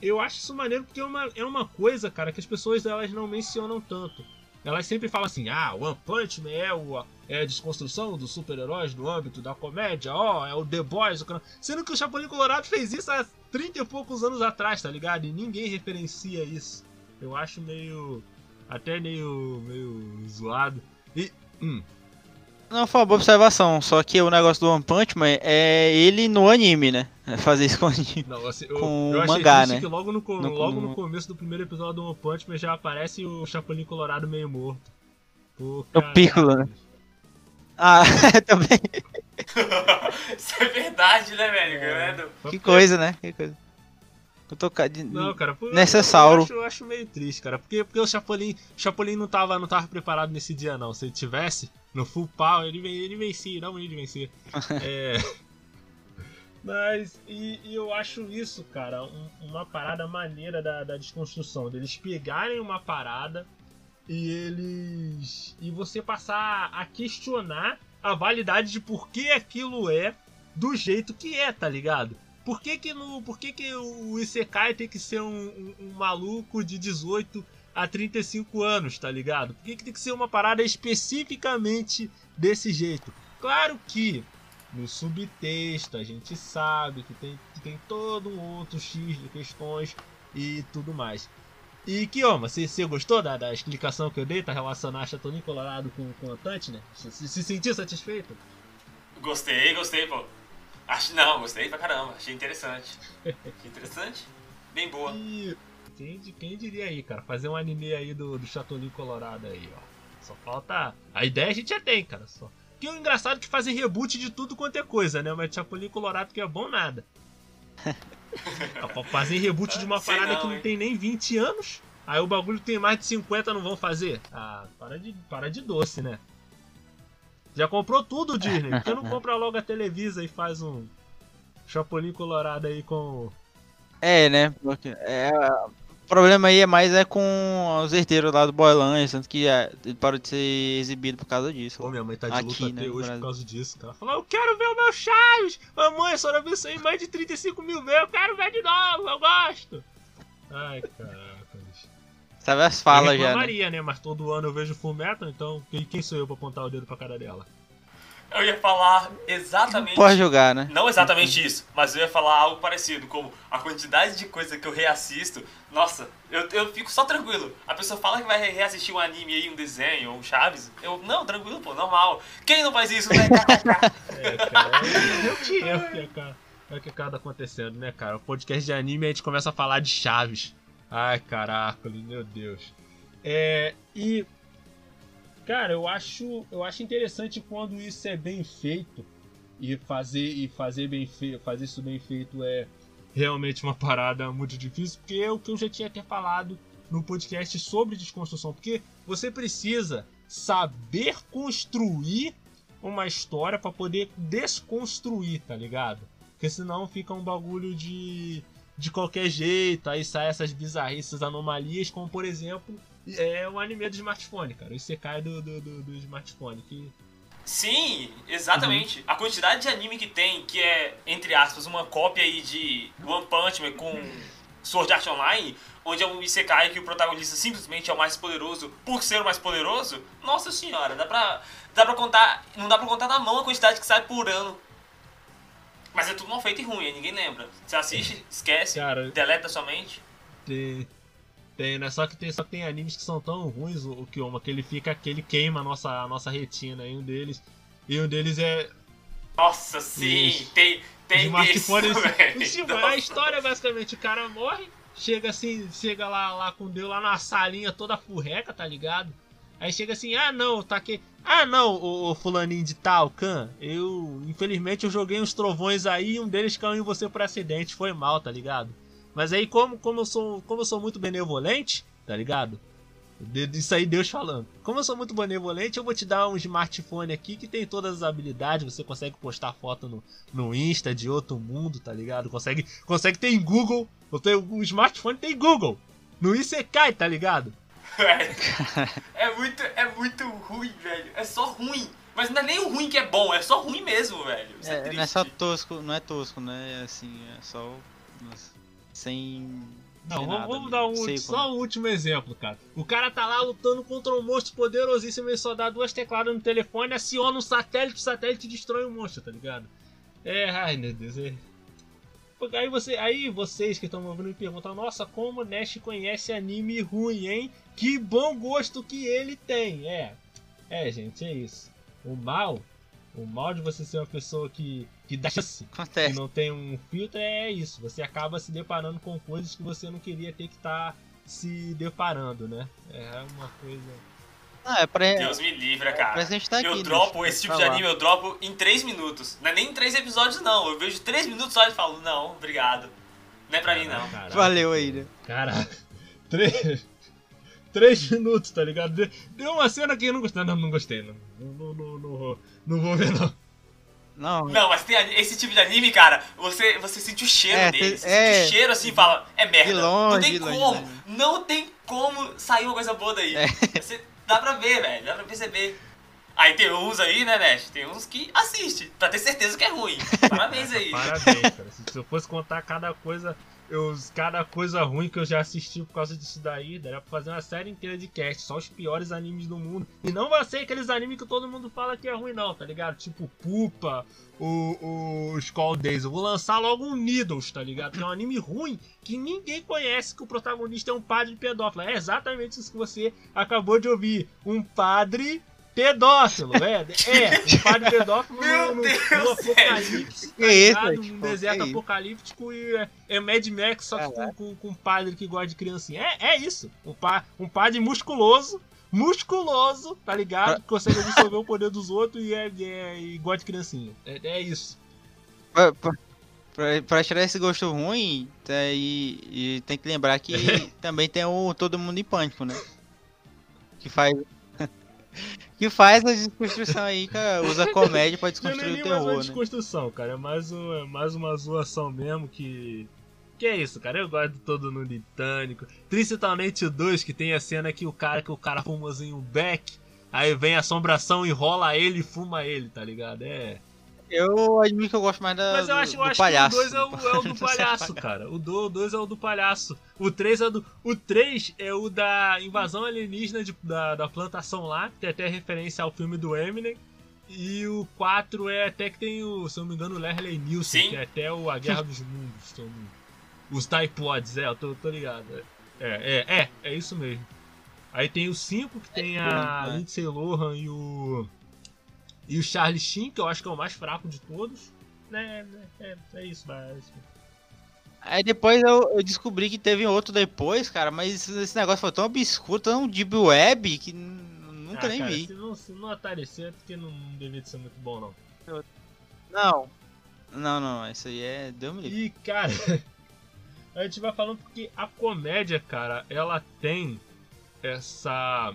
eu acho isso maneiro porque é uma, é uma coisa, cara, que as pessoas elas não mencionam tanto. Elas sempre falam assim, ah, One Punch Man é, o, é a desconstrução dos super-heróis no âmbito da comédia, ó, é o The Boys, o cara... sendo que o Chapolin Colorado fez isso há 30 e poucos anos atrás, tá ligado? E ninguém referencia isso. Eu acho meio. até meio. meio zoado. E. Hum, Não, foi uma boa observação, só que o negócio do One Punch Man é ele no anime, né? É fazer isso com o anime. Não, assim, eu, Com eu mangá, né? que logo no, No- logo no- no começo do primeiro episódio do One Punch Man já aparece o Chapolin Colorado meio morto. Pô, É o. Piccolo, né? Ah, também. Isso é verdade, né, velho? Credo. Que coisa, né? Que coisa. Eu tô de- Não, cara, pô, Necessauro. Eu acho, eu acho meio triste, cara. Porque, porque o Chapolin, o Chapolin não, tava, não tava preparado nesse dia, não. Se ele tivesse, no full power, ele, ele vencia, dá um jeito de vencer. é. Mas, e, e eu acho isso, cara, um- uma parada maneira da, da desconstrução. Deles pegarem uma parada e eles. E você passar a questionar a validade de por que aquilo é do jeito que é, tá ligado? Por que que, no, por que, que o Isekai tem que ser um, um- um maluco de 18 a 35 anos, tá ligado? Por que, que tem que ser uma parada especificamente desse jeito? Claro que no subtexto a gente sabe que tem, que tem todo um outro X de questões e tudo mais. E Kioma, você, você gostou da, da explicação que eu dei? Tá relacionar Chatoninho Colorado com, com Antante, né? Se, se, se sentiu satisfeito? Gostei, gostei, pô. Acho, não, gostei pra caramba. Achei interessante. Achei interessante. Bem boa. E quem, quem diria aí, cara? Fazer um anime aí do, do Colorado aí, ó. Só falta. A ideia a gente já tem, cara. Só. Que o engraçado é que fazem reboot de tudo quanto é coisa, né? Mas Chapolin Colorado que é bom nada. Fazem reboot de uma Sei parada não, que não hein? tem nem 20 anos. Aí o bagulho tem mais de 50, não vão fazer? Ah, para de, para de doce, né? Já comprou tudo, Disney. Por que não compra logo a Televisa e faz um Chapolin Colorado aí com. É, né? Porque, é, problema aí é mais é com os herdeiros lá do Boylands, tanto que é, ele parou de ser exibido por causa disso. Pô, minha mãe tá de Aqui, luta né, até hoje por causa disso. Ela falou, eu quero ver o meu Chaves! Mamãe, a senhora viu isso aí mais de 35 mil vezes, eu quero ver de novo, eu gosto! Ai, caraca, bicho. Sabe as falas já, né? reclamaria, né? Mas todo ano eu vejo Full Metal, então quem sou eu pra apontar o dedo pra cara dela? Eu ia falar exatamente. Pode jogar, né? Não exatamente isso, mas eu ia falar algo parecido, como a quantidade de coisa que eu reassisto. Nossa, eu, eu fico só tranquilo. A pessoa fala que vai re- reassistir um anime aí, um desenho, ou um Chaves. Eu, não, tranquilo, pô, normal. Quem não faz isso, né? É, cara, é, eu. Olha o que acaba acontecendo, né, cara? O podcast de anime a gente começa a falar de Chaves. Ai, caraca, meu Deus. É, e cara, eu acho, eu acho interessante quando isso é bem feito e fazer e fazer bem feito, fazer isso bem feito é realmente uma parada muito difícil, porque é o que eu já tinha até falado no podcast sobre desconstrução, porque você precisa saber construir uma história pra poder desconstruir, tá ligado? Porque senão fica um bagulho de de qualquer jeito, aí sai essas bizarrices, anomalias, como por exemplo é o anime do smartphone, cara. O Isekai do, do, do, do smartphone. Que... Sim, exatamente. A quantidade de anime que tem, que é, entre aspas, uma cópia aí de One Punch Man com Sword Art Online, onde é um Isekai que o protagonista simplesmente é o mais poderoso por ser o mais poderoso. Nossa senhora, dá pra, dá pra contar. Não dá pra contar na mão a quantidade que sai por ano. Mas é tudo mal feito e ruim, ninguém lembra. Você assiste, esquece, Cara, deleta sua mente. Tem, tem, né? Só que tem, só que tem animes que são tão ruins, o, o Kioma, que ele fica, que ele queima a nossa, a nossa retina. E um deles, e um deles é Nossa, sim, Isso. tem, tem smartphone. isso, velho. Tipo, a história é basicamente o cara morre, chega assim, chega lá, lá com Deus lá na salinha toda furreca, tá ligado? Aí chega assim, ah não, tá aqui. Ah não, o, fulaninho de tal, Khan, eu. Infelizmente eu joguei uns trovões aí e um deles caiu em você por acidente, foi mal, tá ligado? Mas aí como, como, eu, sou, como eu sou muito benevolente, tá ligado? Isso aí Deus falando. Como eu sou muito benevolente, eu vou te dar um smartphone aqui que tem todas as habilidades. Você consegue postar foto no, no Insta de outro mundo, tá ligado? Consegue, consegue ter em Google. O, teu, o smartphone tem Google. No Isekai, tá ligado? É muito, é muito ruim, velho. É só ruim. Mas não é nem o ruim que é bom, é só ruim mesmo, velho. Isso é, É, triste. não é só tosco, não é tosco, né? É assim, é só. Sem. Não, vamos, vamos dar um, Sei só como- um último exemplo, cara. O cara tá lá lutando contra um monstro poderosíssimo, ele só dá duas tecladas no telefone, aciona um satélite, o satélite destrói o monstro, tá ligado? É, ai meu Deus, é. Aí, você, aí vocês que estão me ouvindo me perguntam, nossa, como o Nash conhece anime ruim, hein? Que bom gosto que ele tem. É, é gente, é isso. O mal, o mal de você ser uma pessoa que, que dá chance que Acontece. não tem um filtro é isso. Você acaba se deparando com coisas que você não queria ter que estar se deparando, né? É uma coisa. Ah, é pra. Deus me livre, cara. pra gente tá aqui, eu né? dropo esse tipo de anime, eu dropo em 3 minutos. Não é nem em 3 episódios, não. Eu vejo 3 minutos só e falo, não, obrigado. Não é pra mim, não. Caraca, Valeu aí, né? Caraca. Três. Três minutos, tá ligado? Deu- uma cena que eu não gostei. Não, não gostei, não. Não, não, não, não vou, não vou ver, não. Não, Não, mas tem esse tipo de anime, cara, você, você sente o cheiro É, dele. Você é. sente o cheiro assim e fala, é merda. De longe, não tem de longe, como, né? não tem como sair uma coisa boa daí. É. Você, dá pra ver, velho, dá pra perceber. Aí tem uns aí, né, Nash? Tem uns que assiste, pra ter certeza que é ruim. Parabéns aí. Parabéns, cara. Se, se eu fosse contar cada coisa, eu, cada coisa ruim que eu já assisti por causa disso daí, daria pra fazer uma série inteira de cast, só os piores animes do mundo. E não vai ser aqueles animes que todo mundo fala que é ruim, não, tá ligado? Tipo Pupa, o, o Skull Days. Eu vou lançar logo um Needles, tá ligado? Que é um anime ruim que ninguém conhece, que o protagonista é um padre pedófilo. É exatamente isso que você acabou de ouvir. Um padre pedófilo, é. É, um padre pedófilo Meu no, Deus, no apocalipse, tá Que isso? Num Pô, deserto isso? apocalíptico e é, é Mad Max, só que com, com, com um padre que gosta de criancinha. É, é isso. Um, pa, um padre musculoso, musculoso, tá ligado? Que consegue absorver o poder dos outros e, é, é, e gosta de criancinha. É, é isso. Pra, pra- pra- pra tirar esse gosto ruim, tá, e, e tem que lembrar que também tem o Todo Mundo em Pânico, né? Que faz. que faz a desconstrução aí, cara. Usa a comédia pra Não é desconstruir nem o mais uma terror, né? desconstrução, cara. É mais, um, é mais uma zoação mesmo que. Que é isso, cara? Eu gosto de todo no Nitânico. Principalmente o 2, que tem a cena que o cara que o cara fumazinho um beck. Aí vem a assombração, enrola ele e fuma ele, tá ligado? É. Eu admito que eu gosto mais da, Mas eu do, acho, eu do acho palhaço. que o 2 é o, é o do palhaço, cara. O 2 é o do palhaço. O 3 é do. O 3 é o da invasão alienígena de- da, da plantação lá, que tem até referência ao filme do Eminem. E o 4 é até que tem o, se eu não me engano, o Leslie Nielsen, Sim. que é até o A Guerra dos Mundos. eu não- Os Typods, é, eu tô, tô ligado. É, é, é, é isso mesmo. Aí tem o 5, que tem a né? Lindsay Lohan e o. E o Charlie Sheen, que eu acho que é o mais fraco de todos. Né, é, é isso, é isso. Aí depois eu, eu descobri que teve outro depois, cara, mas esse negócio foi tão obscuro, tão deep web, que nunca Ah, nem cara, vi. Se não, se não aparecer é porque não, não devia de ser muito bom, não. Não. Não, não, isso aí é. Deu me. E, cara, a gente vai falando porque a comédia, cara, ela tem essa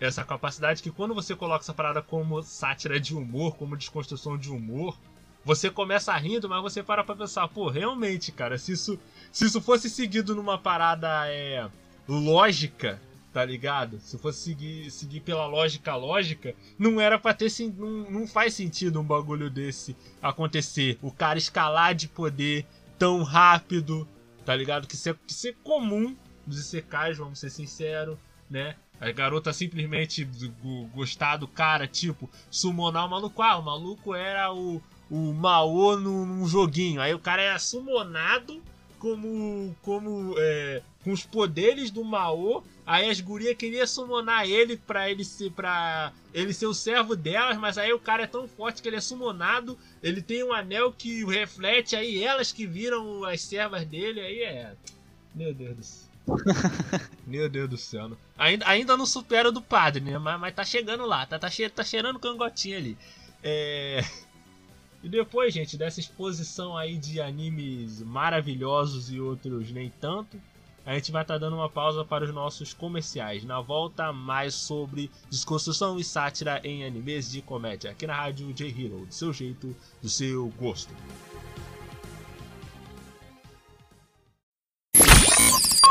essa capacidade que quando você coloca essa parada como sátira de humor, como desconstrução de humor, você começa rindo, mas você para pra pensar, pô, realmente, cara, se isso, se isso fosse seguido numa parada é, lógica, tá ligado? Se fosse seguir, seguir pela lógica lógica, não era pra ter não, não faz sentido um bagulho desse acontecer. O cara escalar de poder tão rápido, tá ligado? Que isso é, que isso é comum dos ICKs, vamos ser sinceros, né? A garota simplesmente go- gostar do cara, tipo, summonar o maluco. Ah, o maluco era o, o Mao num, joguinho. Aí o cara era summonado como. como. É, com os poderes do Mao. Aí as gurias queriam summonar ele pra ele ser. para ele ser o servo delas, mas aí o cara é tão forte que ele é summonado. Ele tem um anel que reflete, aí elas que viram as servas dele, aí é. Meu Deus do céu. Meu Deus do céu. Ainda, ainda não supera o do padre, né? Mas, mas tá chegando lá, tá, tá, che tá cheirando cangotinho ali. É. E depois, gente, dessa exposição aí de animes maravilhosos e outros nem tanto, a gente vai estar dando uma pausa para os nossos comerciais. Na volta, mais sobre desconstrução e sátira em animes de comédia, aqui na rádio J-Hero, do seu jeito, do seu gosto.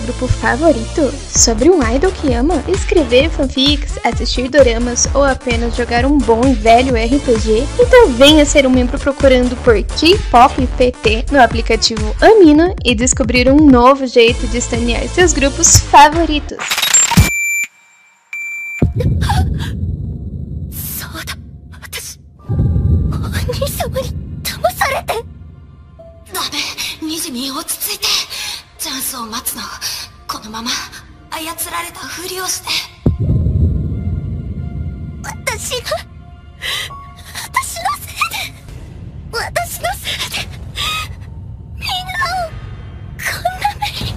grupo favorito? Sobre um idol que ama? Escrever fanfics, assistir doramas ou apenas jogar um bom e velho RPG? Então venha ser um membro procurando por K-Pop PT no aplicativo Amino e descobrir um novo jeito de estanear seus grupos favoritos. チャンスを待つの。このまま操られたふりをして。私が私のせいで私のせいでみんなをこんな目に。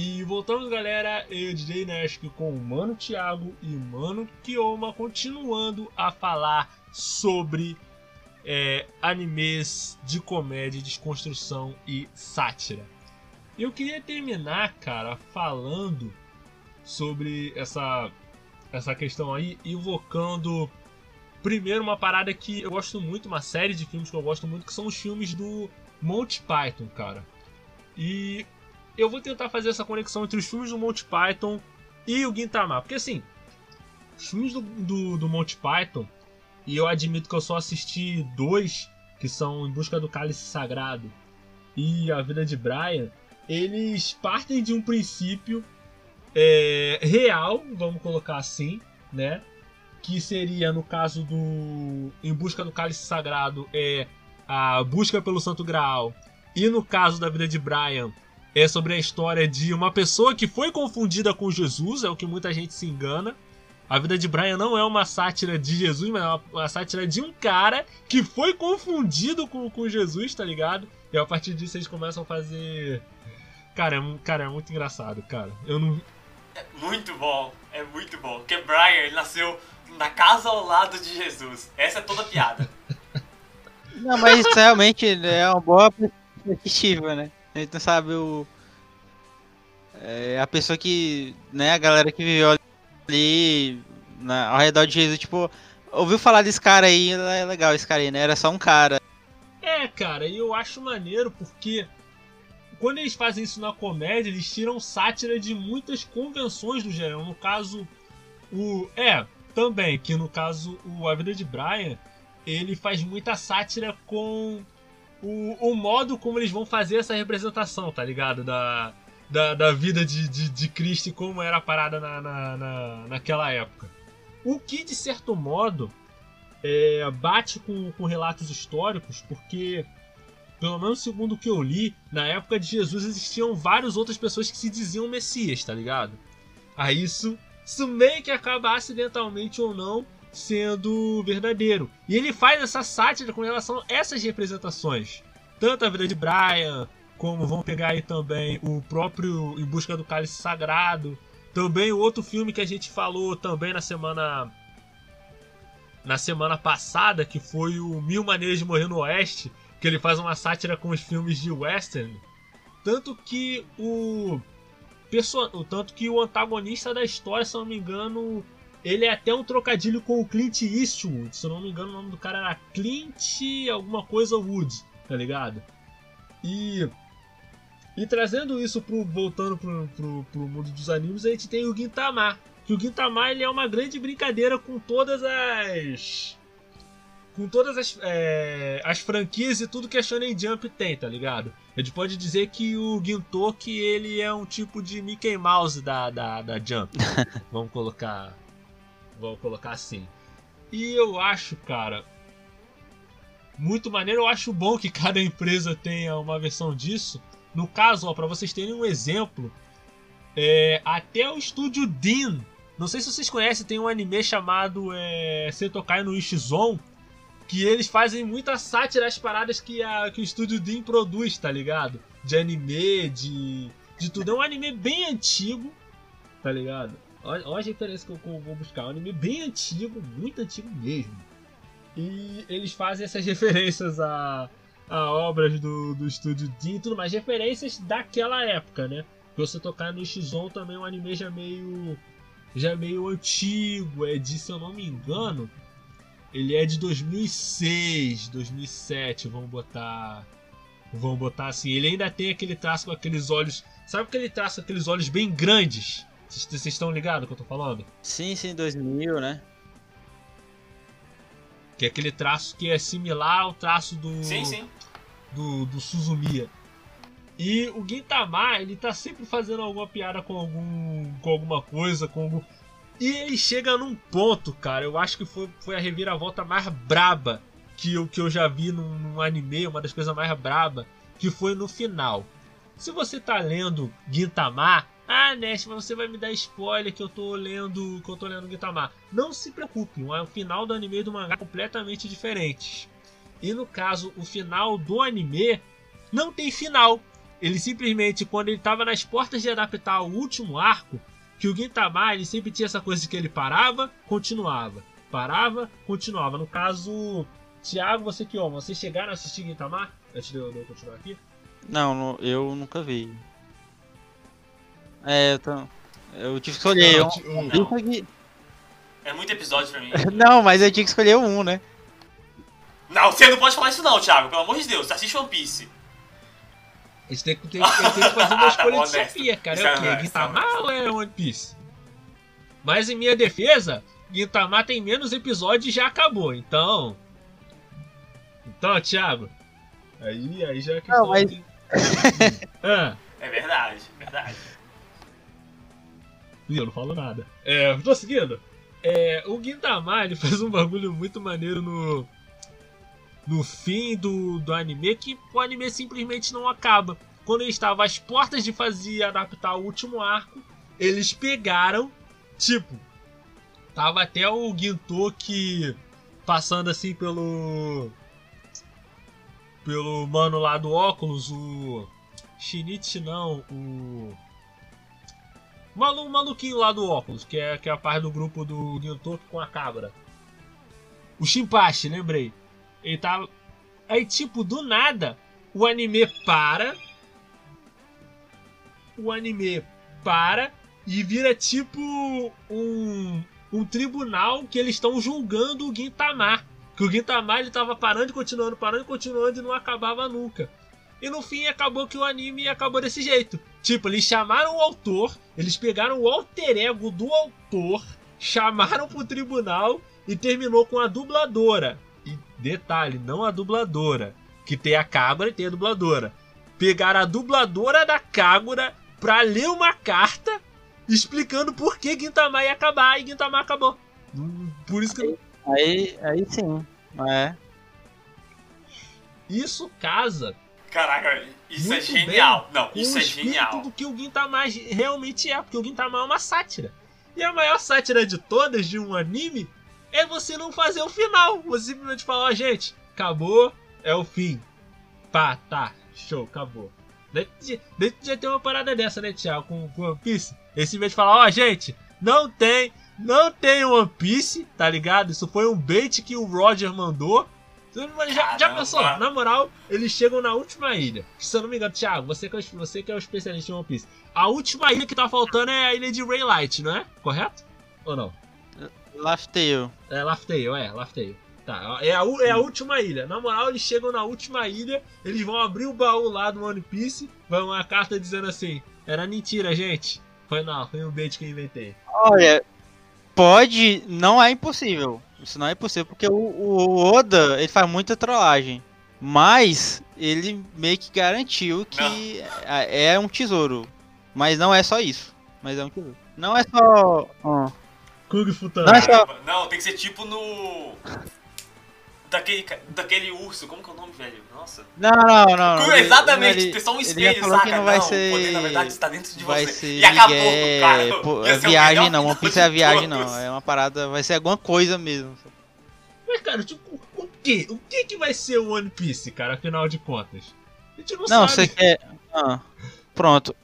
E voltamos, galera. Eu, DJ Nash, com o Mano Thiago e Mano Kioma, continuando a falar sobre é, animes de comédia, desconstrução e sátira. Eu queria terminar, cara, falando sobre essa, essa questão aí, invocando primeiro uma parada que eu gosto muito, uma série de filmes que eu gosto muito, que são os filmes do Monty Python, cara. E eu vou tentar fazer essa conexão entre os filmes do Monty Python e o Gintama. Porque assim, os filmes do, do, do Monty Python, e eu admito que eu só assisti dois, que são Em Busca do Cálice Sagrado e A Vida de Brian, eles partem de um princípio é, real, vamos colocar assim, né? Que seria, no caso do Em Busca do Cálice Sagrado, é a busca pelo Santo Graal. E no caso da vida de Brian, é sobre a história de uma pessoa que foi confundida com Jesus, é o que muita gente se engana. A vida de Brian não é uma sátira de Jesus, mas é uma, uma sátira de um cara que foi confundido com, com Jesus, tá ligado? E a partir disso eles começam a fazer Cara, é, cara, é muito engraçado, cara. Eu não. É muito bom, é muito bom. Porque Brian, ele nasceu na casa ao lado de Jesus. Essa é toda a piada. não, mas isso realmente é uma boa perspectiva, né? A gente não sabe o. É a pessoa que. né, a galera que viveu ali na, ao redor de Jesus, tipo, ouviu falar desse cara aí, é legal esse cara aí, né? Era só um cara. É, cara, e eu acho maneiro porque quando eles fazem isso na comédia, eles tiram sátira de muitas convenções do gênero. No caso, o. É, também, que no caso, o A Vida de Brian, ele faz muita sátira com o, o modo como eles vão fazer essa representação, tá ligado? Da, da, da vida de, de, de Cristo e como era a parada na, na, na, naquela época. O que, de certo modo, é, bate com, com relatos históricos, porque pelo menos segundo o que eu li, na época de Jesus existiam várias outras pessoas que se diziam Messias, tá ligado? Aí isso, isso meio que acaba acidentalmente ou não sendo verdadeiro. E ele faz essa sátira com relação a essas representações. Tanto a vida de Brian, como vão pegar aí também o próprio Em Busca do Cálice Sagrado. Também o outro filme que a gente falou também na semana na semana passada, que foi o Mil Maneiras de Morrer no Oeste, que ele faz uma sátira com os filmes de western, tanto que o tanto que o antagonista da história, se não me engano, ele é até um trocadilho com o Clint Eastwood, se eu não me engano, o nome do cara era Clint alguma coisa Wood, tá ligado? E e trazendo isso pro, voltando pro, pro, pro mundo dos animes, a gente tem o Gintama. Que o Gintama ele é uma grande brincadeira com todas as com todas as, é, as franquias e tudo que a Shonen Jump tem, tá ligado? A gente pode dizer que o Gintoki ele é um tipo de Mickey Mouse da, da, da Jump. vamos colocar. Vamos colocar assim. E eu acho, cara, muito maneiro. Eu acho bom que cada empresa tenha uma versão disso. No caso, ó, para vocês terem um exemplo, é, até o estúdio Dean. Não sei se vocês conhecem, tem um anime chamado é, Setokai no Ishizon que eles fazem muita sátira às paradas que, a, que o estúdio Dean produz, tá ligado? De anime, de, de tudo. É um anime bem antigo, tá ligado? Olha, a referência que eu, que eu vou buscar. É um anime bem antigo, muito antigo mesmo. E eles fazem essas referências a, a obras do, do estúdio Dean e tudo mais. Referências daquela época, né? Você tocar no X-On também é um anime já meio. Já meio antigo, é de, se eu não me engano, ele é de 2006, 2007, vamos botar. Vamos botar assim. Ele ainda tem aquele traço com aqueles olhos. Sabe aquele traço com aqueles olhos bem grandes? Vocês estão ligados que eu tô falando? Sim, sim, 2000, né? Que é aquele traço que é similar ao traço do. Sim, sim. Do, do Suzumiya. E o Gintama, ele tá sempre fazendo alguma piada com algum. com alguma coisa, com algum. E ele chega num ponto, cara, eu acho que foi, foi a reviravolta mais braba que eu, que eu já vi num, num anime, uma das coisas mais braba, que foi no final. Se você tá lendo Gintama, ah, Nest, mas você vai me dar spoiler que eu tô lendo, que eu tô lendo Gintama. Não se preocupe, o final do anime e do mangá é completamente diferentes. E no caso, o final do anime não tem final. ele simplesmente, quando ele tava nas portas de adaptar o último arco, que o Gintama, ele sempre tinha essa coisa de que ele parava, continuava. Parava, continuava. No caso, Thiago, você que ama, vocês chegaram a assistir Gintama? Antes de eu, continuar aqui? Não, eu nunca vi. É, eu, tô, eu tive que escolher. Não, um- um- um aqui- É muito episódio pra mim. Não, mas eu tinha que escolher um, né? Não, você não pode falar isso não, Thiago. Pelo amor de Deus, assiste One Piece. Que, tem, eu tenho que fazer uma escolha de Honesto. Sofia, cara. Isso É é o quê? honesto, Gintama honesto. ou é One Piece? Mas em minha defesa, Gintama tem menos episódios e já acabou, então. Então, Thiago. Aí, aí já é questão Não, mas- de- ah, É verdade, verdade. Ih, eu não falo nada. É, tô seguindo. É, o Gintama, ele fez um bagulho muito maneiro no. No fim do, do anime, que o anime simplesmente não acaba. Quando ele estava às portas de fazer adaptar o último arco, eles pegaram, tipo, tava até o Gintoki passando assim pelo. Pelo mano lá do óculos, o. Shinichi não, o. O malu- o maluquinho lá do óculos, que é, que é a parte do grupo do Gintoki com a cabra. O Shinpachi, lembrei. Ele tava. Aí, tipo, do nada, o anime para. O anime para e vira tipo um, um tribunal que eles estão julgando o Gintama. Que o Gintama ele tava parando e continuando, parando e continuando e não acabava nunca. E no fim acabou que o anime acabou desse jeito. Tipo, eles chamaram o autor, eles pegaram o alter ego do autor, chamaram pro tribunal e terminou com a dubladora. E detalhe, não a dubladora, que tem a Kagura e tem a dubladora. Pegaram a dubladora da Kagura pra ler uma carta explicando por que Gintama ia acabar e Gintama acabou. Por isso que Aí, aí sim. É. isso casa Caraca, isso é Muito genial. bem Não, isso é genial. do que o Gintama realmente é, porque o Gintama é uma sátira. E a maior sátira de todas de um anime é você não fazer o final. Você simplesmente falar, ó, gente, acabou, é o fim. Pá, tá, show, acabou. Deve já ter uma parada dessa, né, Thiago, com, com One Piece. Esse simplesmente falar, ó, gente, não tem, não tem One Piece, tá ligado? Isso foi um bait que o Roger mandou. Já, já pensou? Na moral, eles chegam na última ilha. Se eu não me engano, Thiago, você que, é, o- você que é o especialista em One Piece. A última ilha que tá faltando é a ilha de Raylight, não é? Correto? Ou não? Laugh Tale. É Laughtale, é, Laughtale. Tá, é a, é a última ilha. Na moral, eles chegam na última ilha, eles vão abrir o baú lá do One Piece, vai uma carta dizendo assim: Era mentira, gente. Foi não, foi um bait que eu inventei. Olha, pode, não é impossível. Isso não é impossível porque o, o Oda ele faz muita trollagem. Mas ele meio que garantiu que é, é um tesouro. Mas não é só isso. Mas é um tesouro. Não é só. ó, Kung Fu Não é só. Não, tem que ser tipo no. Daquele, daquele urso, como que é o nome, velho? Nossa. Não, não, não. não. Exatamente, ele- tem só um espelho, saca? que não vai o ser. poder na verdade está dentro de vai você. ser e acabou, Miguel, cara. pô, o viagem não, One Piece é viagem todos. não. É uma parada, vai ser alguma coisa mesmo. Mas, cara, tipo, o que? O que que vai ser o One Piece, cara, afinal de contas? A gente não, Não, sabe. você quer. Ah, pronto.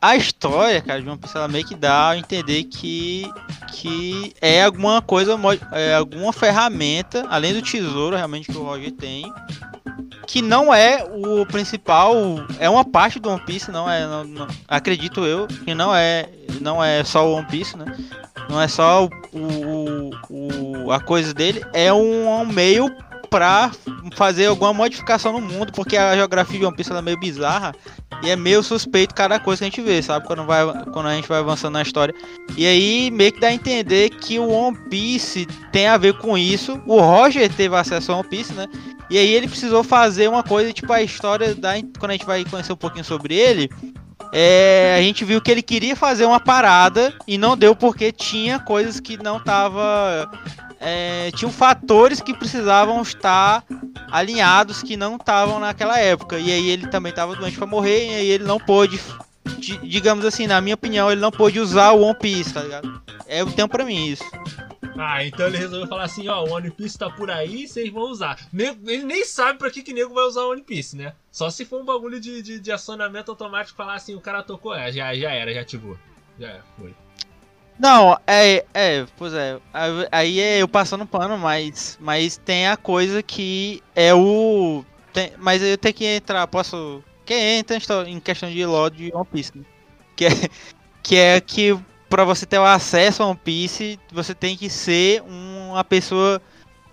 A história, cara, de uma pessoa ela meio que dá a entender que que é alguma coisa, é alguma ferramenta, além do tesouro realmente que o Roger tem, que não é o principal, é uma parte do One Piece, não é, não- não- acredito eu, que não é, não é só o One Piece, né? Não é só o, o- o- a coisa dele, é um, um meio pra fazer alguma modificação no mundo, porque a geografia de One Piece é meio bizarra e é meio suspeito cada coisa que a gente vê, sabe? Quando, vai, quando a gente vai avançando na história. E aí meio que dá a entender que o One Piece tem a ver com isso. O Roger teve acesso ao One Piece, né? E aí ele precisou fazer uma coisa, tipo a história da. Quando a gente vai conhecer um pouquinho sobre ele. é, a gente viu que ele queria fazer uma parada e não deu porque tinha coisas que não tava é, tinham fatores que precisavam estar alinhados que não estavam naquela época. E aí ele também estava doente para morrer, e aí ele não pôde, di- digamos assim, na minha opinião, ele não pôde usar o One Piece, tá ligado? É o tempo pra mim isso. Ah, então ele resolveu falar assim, ó, o One Piece tá por aí, vocês vão usar. Ele nem sabe pra que que nego vai usar o One Piece, né? Só se for um bagulho de, de, de acionamento automático falar assim, o cara tocou, é, já, já era, já ativou. Já foi. Não, é, é, pois é. Aí- é eu passando pano, mas, mas tem a coisa que é o. tem- mas eu tenho que entrar, posso. Que entra em questão de lore de One Piece. né? Que é que, é que pra você ter o acesso a One Piece, você tem que ser uma pessoa.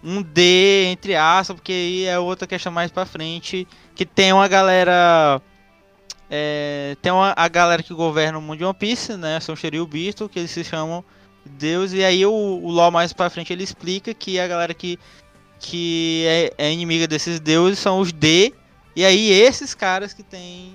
Um D, entre aspas, porque aí é outra questão mais pra frente. Que tem uma galera. É, tem uma, a galera que governa o mundo de One Piece, né? São Shiryu Bisto, que eles se chamam Deus. E aí o, o LoL mais pra frente ele explica que a galera que, que é, é inimiga desses deuses são os D. E aí esses caras que tem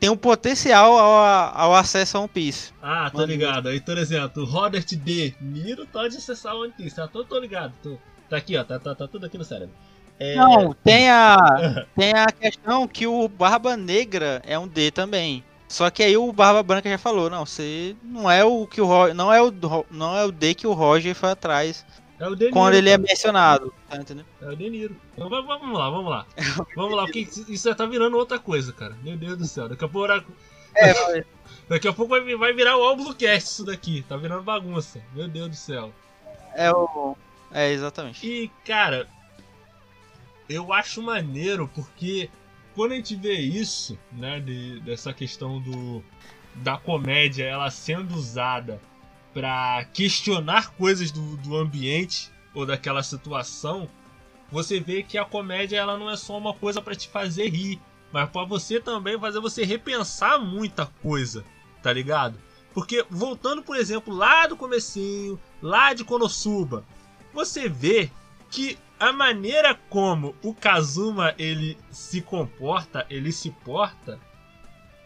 tem um potencial ao, ao acesso a One Piece. Ah, tô Mano. ligado. Aí, por exemplo, o Robert D. Niro pode acessar One Piece. tá? Tô, tô ligado. Tô, tá aqui, ó. Tá, tá, tá tudo aqui no cérebro. É, Não, tem a tem a questão que o Barba Negra é um D também. Só que aí o Barba Branca já falou, não, você não é o que o não é o não é o D que o Roger foi atrás É quando ele é mencionado, tá entendendo? É o De Niro. Então, va- vamos lá, vamos lá. Vamos lá, porque isso já tá virando outra coisa, cara. Meu Deus do céu. Daqui a pouco, É, daqui a pouco vai, vai virar o Alblucast isso daqui. Tá virando bagunça. Meu Deus do céu. é o é exatamente. E, cara, eu acho maneiro porque quando a gente vê isso, né, de- dessa questão do da comédia ela sendo usada pra questionar coisas do, do ambiente ou daquela situação, você vê que a comédia ela não é só uma coisa pra te fazer rir, mas pra você também fazer você repensar muita coisa, tá ligado? Porque voltando, por exemplo, lá do comecinho, lá de Konosuba, você vê que a maneira como o Kazuma ele se comporta, ele se porta,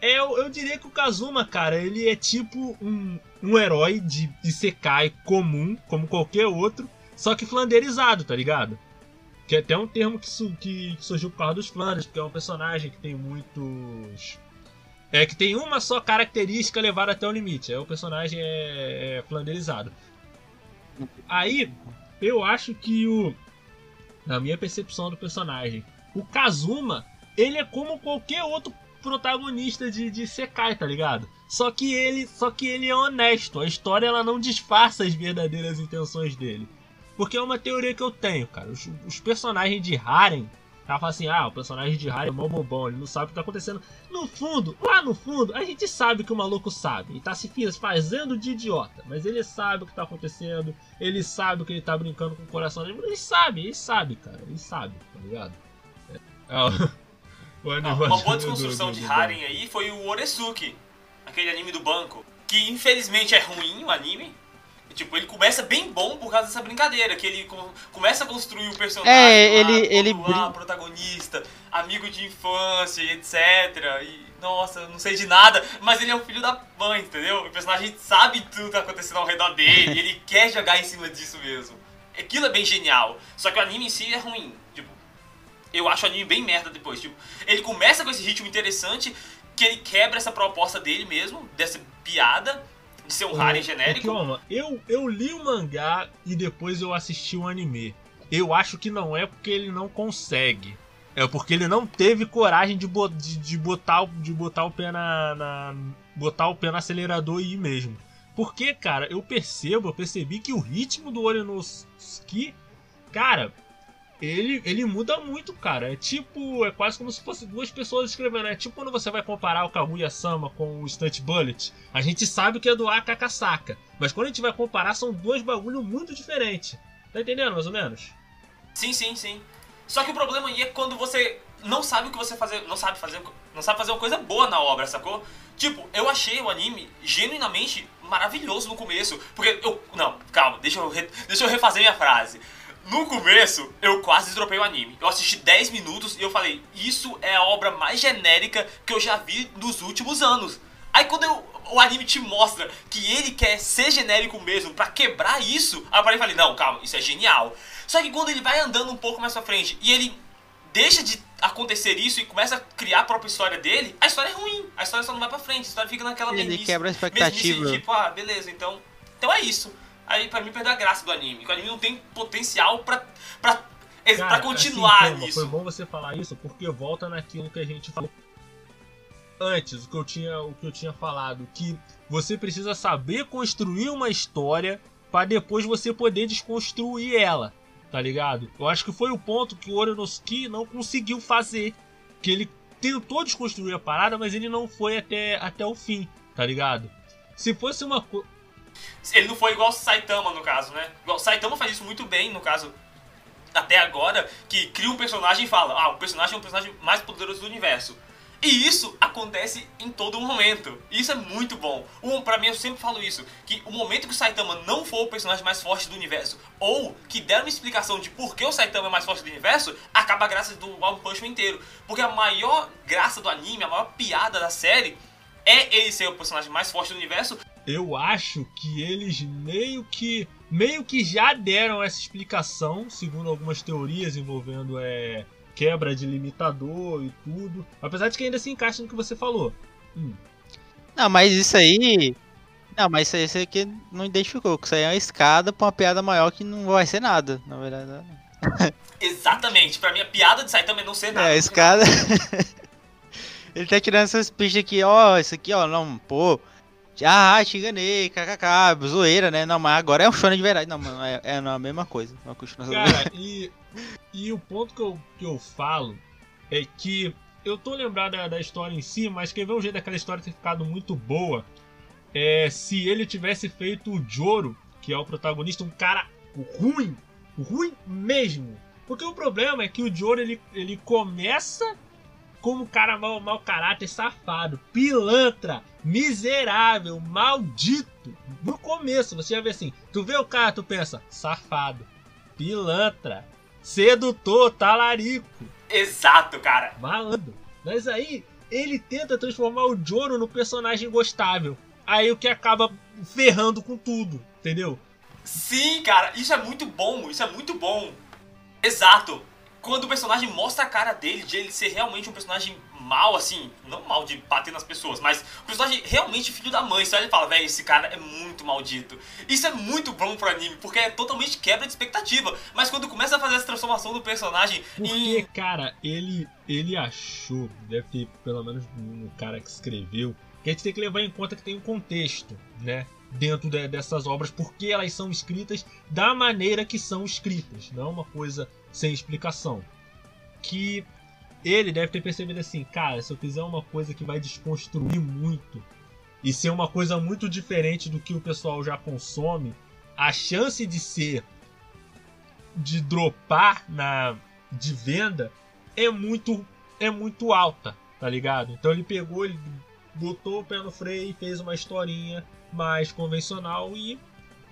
é, eu, eu diria que o Kazuma, cara, ele é tipo um, um herói de Isekai comum, como qualquer outro, só que flanderizado, tá ligado? Que é até um termo que, su- que surgiu por causa dos Flanders, porque é um personagem que tem muitos. É que tem uma só característica levada até o limite. Aí o personagem é, é flanderizado. Aí, eu acho que o. Na minha percepção do personagem, o Kazuma, ele é como qualquer outro protagonista de, de Sekai, tá ligado? Só que ele, só que ele é honesto. A história ela não disfarça as verdadeiras intenções dele. Porque é uma teoria que eu tenho, cara. Os, os personagens de Harem, ela fala assim: ah, o personagem de Harem é mó bobão, ele não sabe o que tá acontecendo. No fundo, lá no fundo, a gente sabe que o maluco sabe. E tá se fazendo de idiota. Mas ele sabe o que tá acontecendo, ele sabe que ele tá brincando com o coração dele. Ele sabe, ele sabe, cara. Ele sabe, tá ligado? É, é uma boa desconstrução de Harem aí foi o Oresuki, aquele anime do banco, que infelizmente é ruim o anime. Tipo, ele começa bem bom por causa dessa brincadeira, que ele co- começa a construir o personagem É, lá, ele- todo ele lá, brin- protagonista, amigo de infância etc. E, nossa, não sei de nada, mas ele é um filho da mãe, entendeu? O personagem sabe tudo que tá acontecendo ao redor dele, e ele quer jogar em cima disso mesmo. Aquilo é bem genial, só que o anime em si é ruim. Tipo, eu acho o anime bem merda depois. Tipo, ele começa com esse ritmo interessante, que ele quebra essa proposta dele mesmo, dessa piada, de ser um Harem Ô, genérico. Kioma, eu, eu li o mangá e depois eu assisti o anime. Eu acho que não é porque ele não consegue. É porque ele não teve coragem de, bo- de, de botar, o- de botar o pé na, na- botar o pé no acelerador e ir mesmo. Porque, cara, eu percebo, eu percebi que o ritmo do Orenosuke, cara, ele, ele muda muito, cara. É tipo, é quase como se fosse duas pessoas escrevendo. É tipo quando você vai comparar o Kaguya-sama com o Stunt Bullet. A gente sabe que é do Akakasaka. Mas quando a gente vai comparar, são dois bagulho muito diferentes. Tá entendendo, mais ou menos? Sim, sim, sim. Só que o problema aí é quando você não sabe o que você fazer, não sabe fazer, não sabe fazer uma coisa boa na obra, sacou? Tipo, eu achei o anime genuinamente maravilhoso no começo, porque eu, não, calma, deixa eu, re- deixa eu refazer minha frase. No começo, eu quase dropei o anime. Eu assisti 10 minutos e eu falei, isso é a obra mais genérica que eu já vi nos últimos anos. Aí quando eu- o anime te mostra que ele quer ser genérico mesmo pra quebrar isso, aí eu parei e falei, não, calma, isso é genial. Só que quando ele vai andando um pouco mais pra frente e ele deixa de acontecer isso e começa a criar a própria história dele, a história é ruim. A história só não vai pra frente, a história fica naquela Ele mesmice- quebra a mesmice expectativa. de tipo, ah, beleza, então, então é isso. Aí pra mim perdeu a graça do anime. O anime não tem potencial pra, pra, Cara, pra continuar assim, calma. Foi bom você falar isso, porque volta naquilo que a gente falou antes, o que eu tinha, o que eu tinha falado, que você precisa saber construir uma história para depois você poder desconstruir ela, tá ligado? Eu acho que foi o ponto que o Orenosuke não conseguiu fazer, que ele tentou desconstruir a parada, mas ele não foi até, até o fim, tá ligado? Se fosse uma coisa Ele não foi igual o Saitama, no caso, né? O Saitama faz isso muito bem, no caso, até agora, que cria um personagem e fala, ah, o personagem é o personagem mais poderoso do universo. E isso acontece em todo momento. E isso é muito bom. Um, pra mim, eu sempre falo isso. Que o momento que o Saitama não for o personagem mais forte do universo, ou que der uma explicação de por que o Saitama é mais forte do universo, acaba a graça do One Punch Man inteiro. Porque a maior graça do anime, a maior piada da série, é ele ser o personagem mais forte do universo. Eu acho que eles meio que meio que já deram essa explicação, segundo algumas teorias envolvendo é, quebra de limitador e tudo. Apesar de que ainda se encaixa no que você falou. Hum. Não, mas isso aí. Não, mas isso aí você que não identificou, que isso aí é uma escada pra uma piada maior que não vai ser nada, na verdade. Exatamente. Pra mim, a piada de Saitama é não ser nada. É, a escada. Ele tá tirando essas pistas aqui, ó, isso aqui, ó, não, pô. Ah, te enganei, kkk, zoeira, né? Não, mas agora é um shonen de verdade. Não, mano, é, é a mesma coisa. Uma Cara, e, e o ponto que eu, que eu falo é que eu tô lembrado da, da história em si, mas quer ver um jeito daquela história ter ficado muito boa é se ele tivesse feito o Joro, que é o protagonista, um cara ruim, ruim mesmo. Porque o problema é que o Joro ele, ele começa como cara mau, mau caráter, safado, pilantra, miserável, maldito. No começo, você já vê assim, tu vê o cara, tu pensa, safado, pilantra, sedutor, talarico. Exato, cara. Malandro. Mas aí, ele tenta transformar o Joro no personagem gostável. Aí o que acaba ferrando com tudo, entendeu? Sim, cara, isso é muito bom, isso é muito bom. Exato. Quando o personagem mostra a cara dele, de ele ser realmente um personagem mal, assim, não mal de bater nas pessoas, mas um personagem realmente filho da mãe. Você olha e fala, velho, esse cara é muito maldito. Isso é muito bom pro anime, porque é totalmente quebra de expectativa. Mas quando começa a fazer essa transformação do personagem Porque, em. cara, ele, ele achou, deve ter pelo menos um cara que escreveu, que a gente tem que levar em conta que tem um contexto, né? Dentro de- dessas obras, porque elas são escritas da maneira que são escritas, não é uma coisa sem explicação. Que ele deve ter percebido assim, cara, se eu fizer uma coisa que vai desconstruir muito e ser uma coisa muito diferente do que o pessoal já consome, a chance de ser de dropar na de venda é muito é muito alta, tá ligado? Então ele pegou, ele botou o pé no freio e fez uma historinha mais convencional e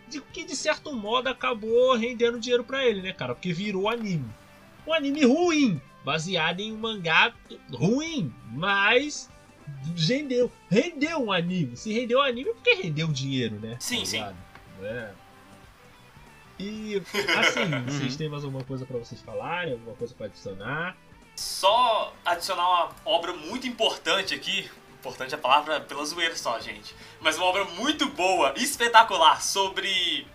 de que de certo modo acabou rendendo dinheiro pra ele, né, cara? Porque virou anime. Um anime ruim, baseado em um mangá ruim, mas rendeu, rendeu um anime. Se rendeu um anime é porque rendeu dinheiro, né? Sim, Tá sim. É. E assim, vocês têm mais alguma coisa pra vocês falarem, alguma coisa pra adicionar? Só adicionar uma obra muito importante aqui. Importante a palavra pela zoeira só, gente. Mas uma obra muito boa, espetacular, sobre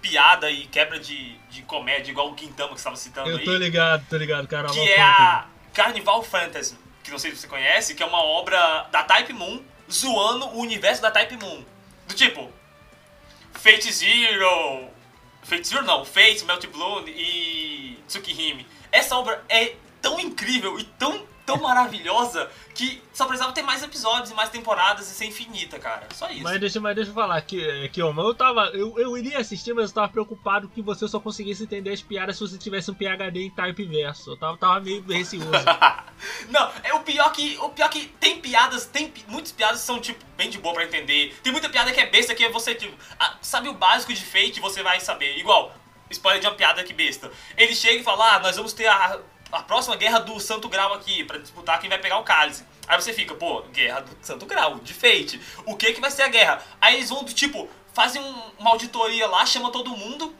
piada e quebra de, de comédia, igual o Quintama que você estava citando Eu aí. tô ligado, tô ligado, cara. que é a Carnival Fantasy, que não sei se você conhece, que é uma obra da Type Moon zoando o universo da Type Moon. Do tipo, Fate Zero, Fate Zero não, Fate, Melt Bloom e Tsukihime. Essa obra é tão incrível e tão, tão maravilhosa que só precisava ter mais episódios e mais temporadas e ser infinita, cara. Só isso. Mas deixa, mas deixa eu falar que, que mas eu tava. Eu, eu iria assistir, mas eu tava preocupado que você só conseguisse entender as piadas se você tivesse um PHD em type verso. Eu tava, tava meio receoso. Não, é o pior que. O pior que tem piadas, tem muitas piadas que são, tipo, bem de boa pra entender. Tem muita piada que é besta que é você, tipo, sabe o básico de fake, você vai saber. Igual, spoiler de uma piada que besta. Ele chega e fala, ah, nós vamos ter a, a próxima guerra do Santo Grau aqui, pra disputar quem vai pegar o cálice. Aí você fica, pô, guerra do Santo Grau, de Fate. O que que vai ser a guerra? Aí eles vão, tipo, fazem um- uma auditoria lá, chama todo mundo,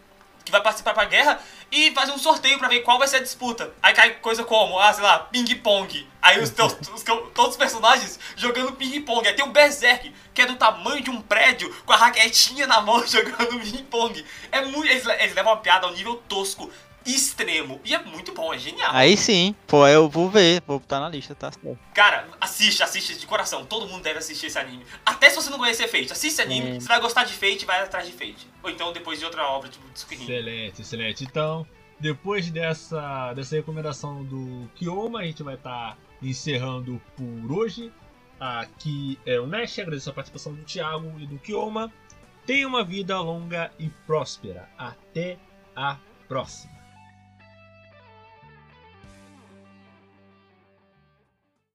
que vai participar pra guerra e fazer um sorteio pra ver qual vai ser a disputa. Aí cai coisa como, ah, sei lá, ping-pong. Aí os, teus, os, todos os personagens jogando ping-pong. Aí tem o Berserk, que é do tamanho de um prédio, com a raquetinha na mão jogando ping-pong. É muito. Eles, eles levam uma piada ao nível tosco extremo. E é muito bom, é genial. Aí sim, pô, eu vou ver, vou botar na lista, tá. Cara, assiste, assiste de coração. Todo mundo deve assistir esse anime. Até se você não conhecer Fate, assiste esse anime, você vai gostar de Fate e vai atrás de Fate. Ou então depois de outra obra, tipo Tsukuhiro. Excelente, excelente. Então, depois dessa, dessa recomendação do Kioma, a gente vai estar tá encerrando por hoje. Aqui é o Nash, agradeço a participação do Thiago e do Kioma. Tenha uma vida longa e próspera. Até a próxima.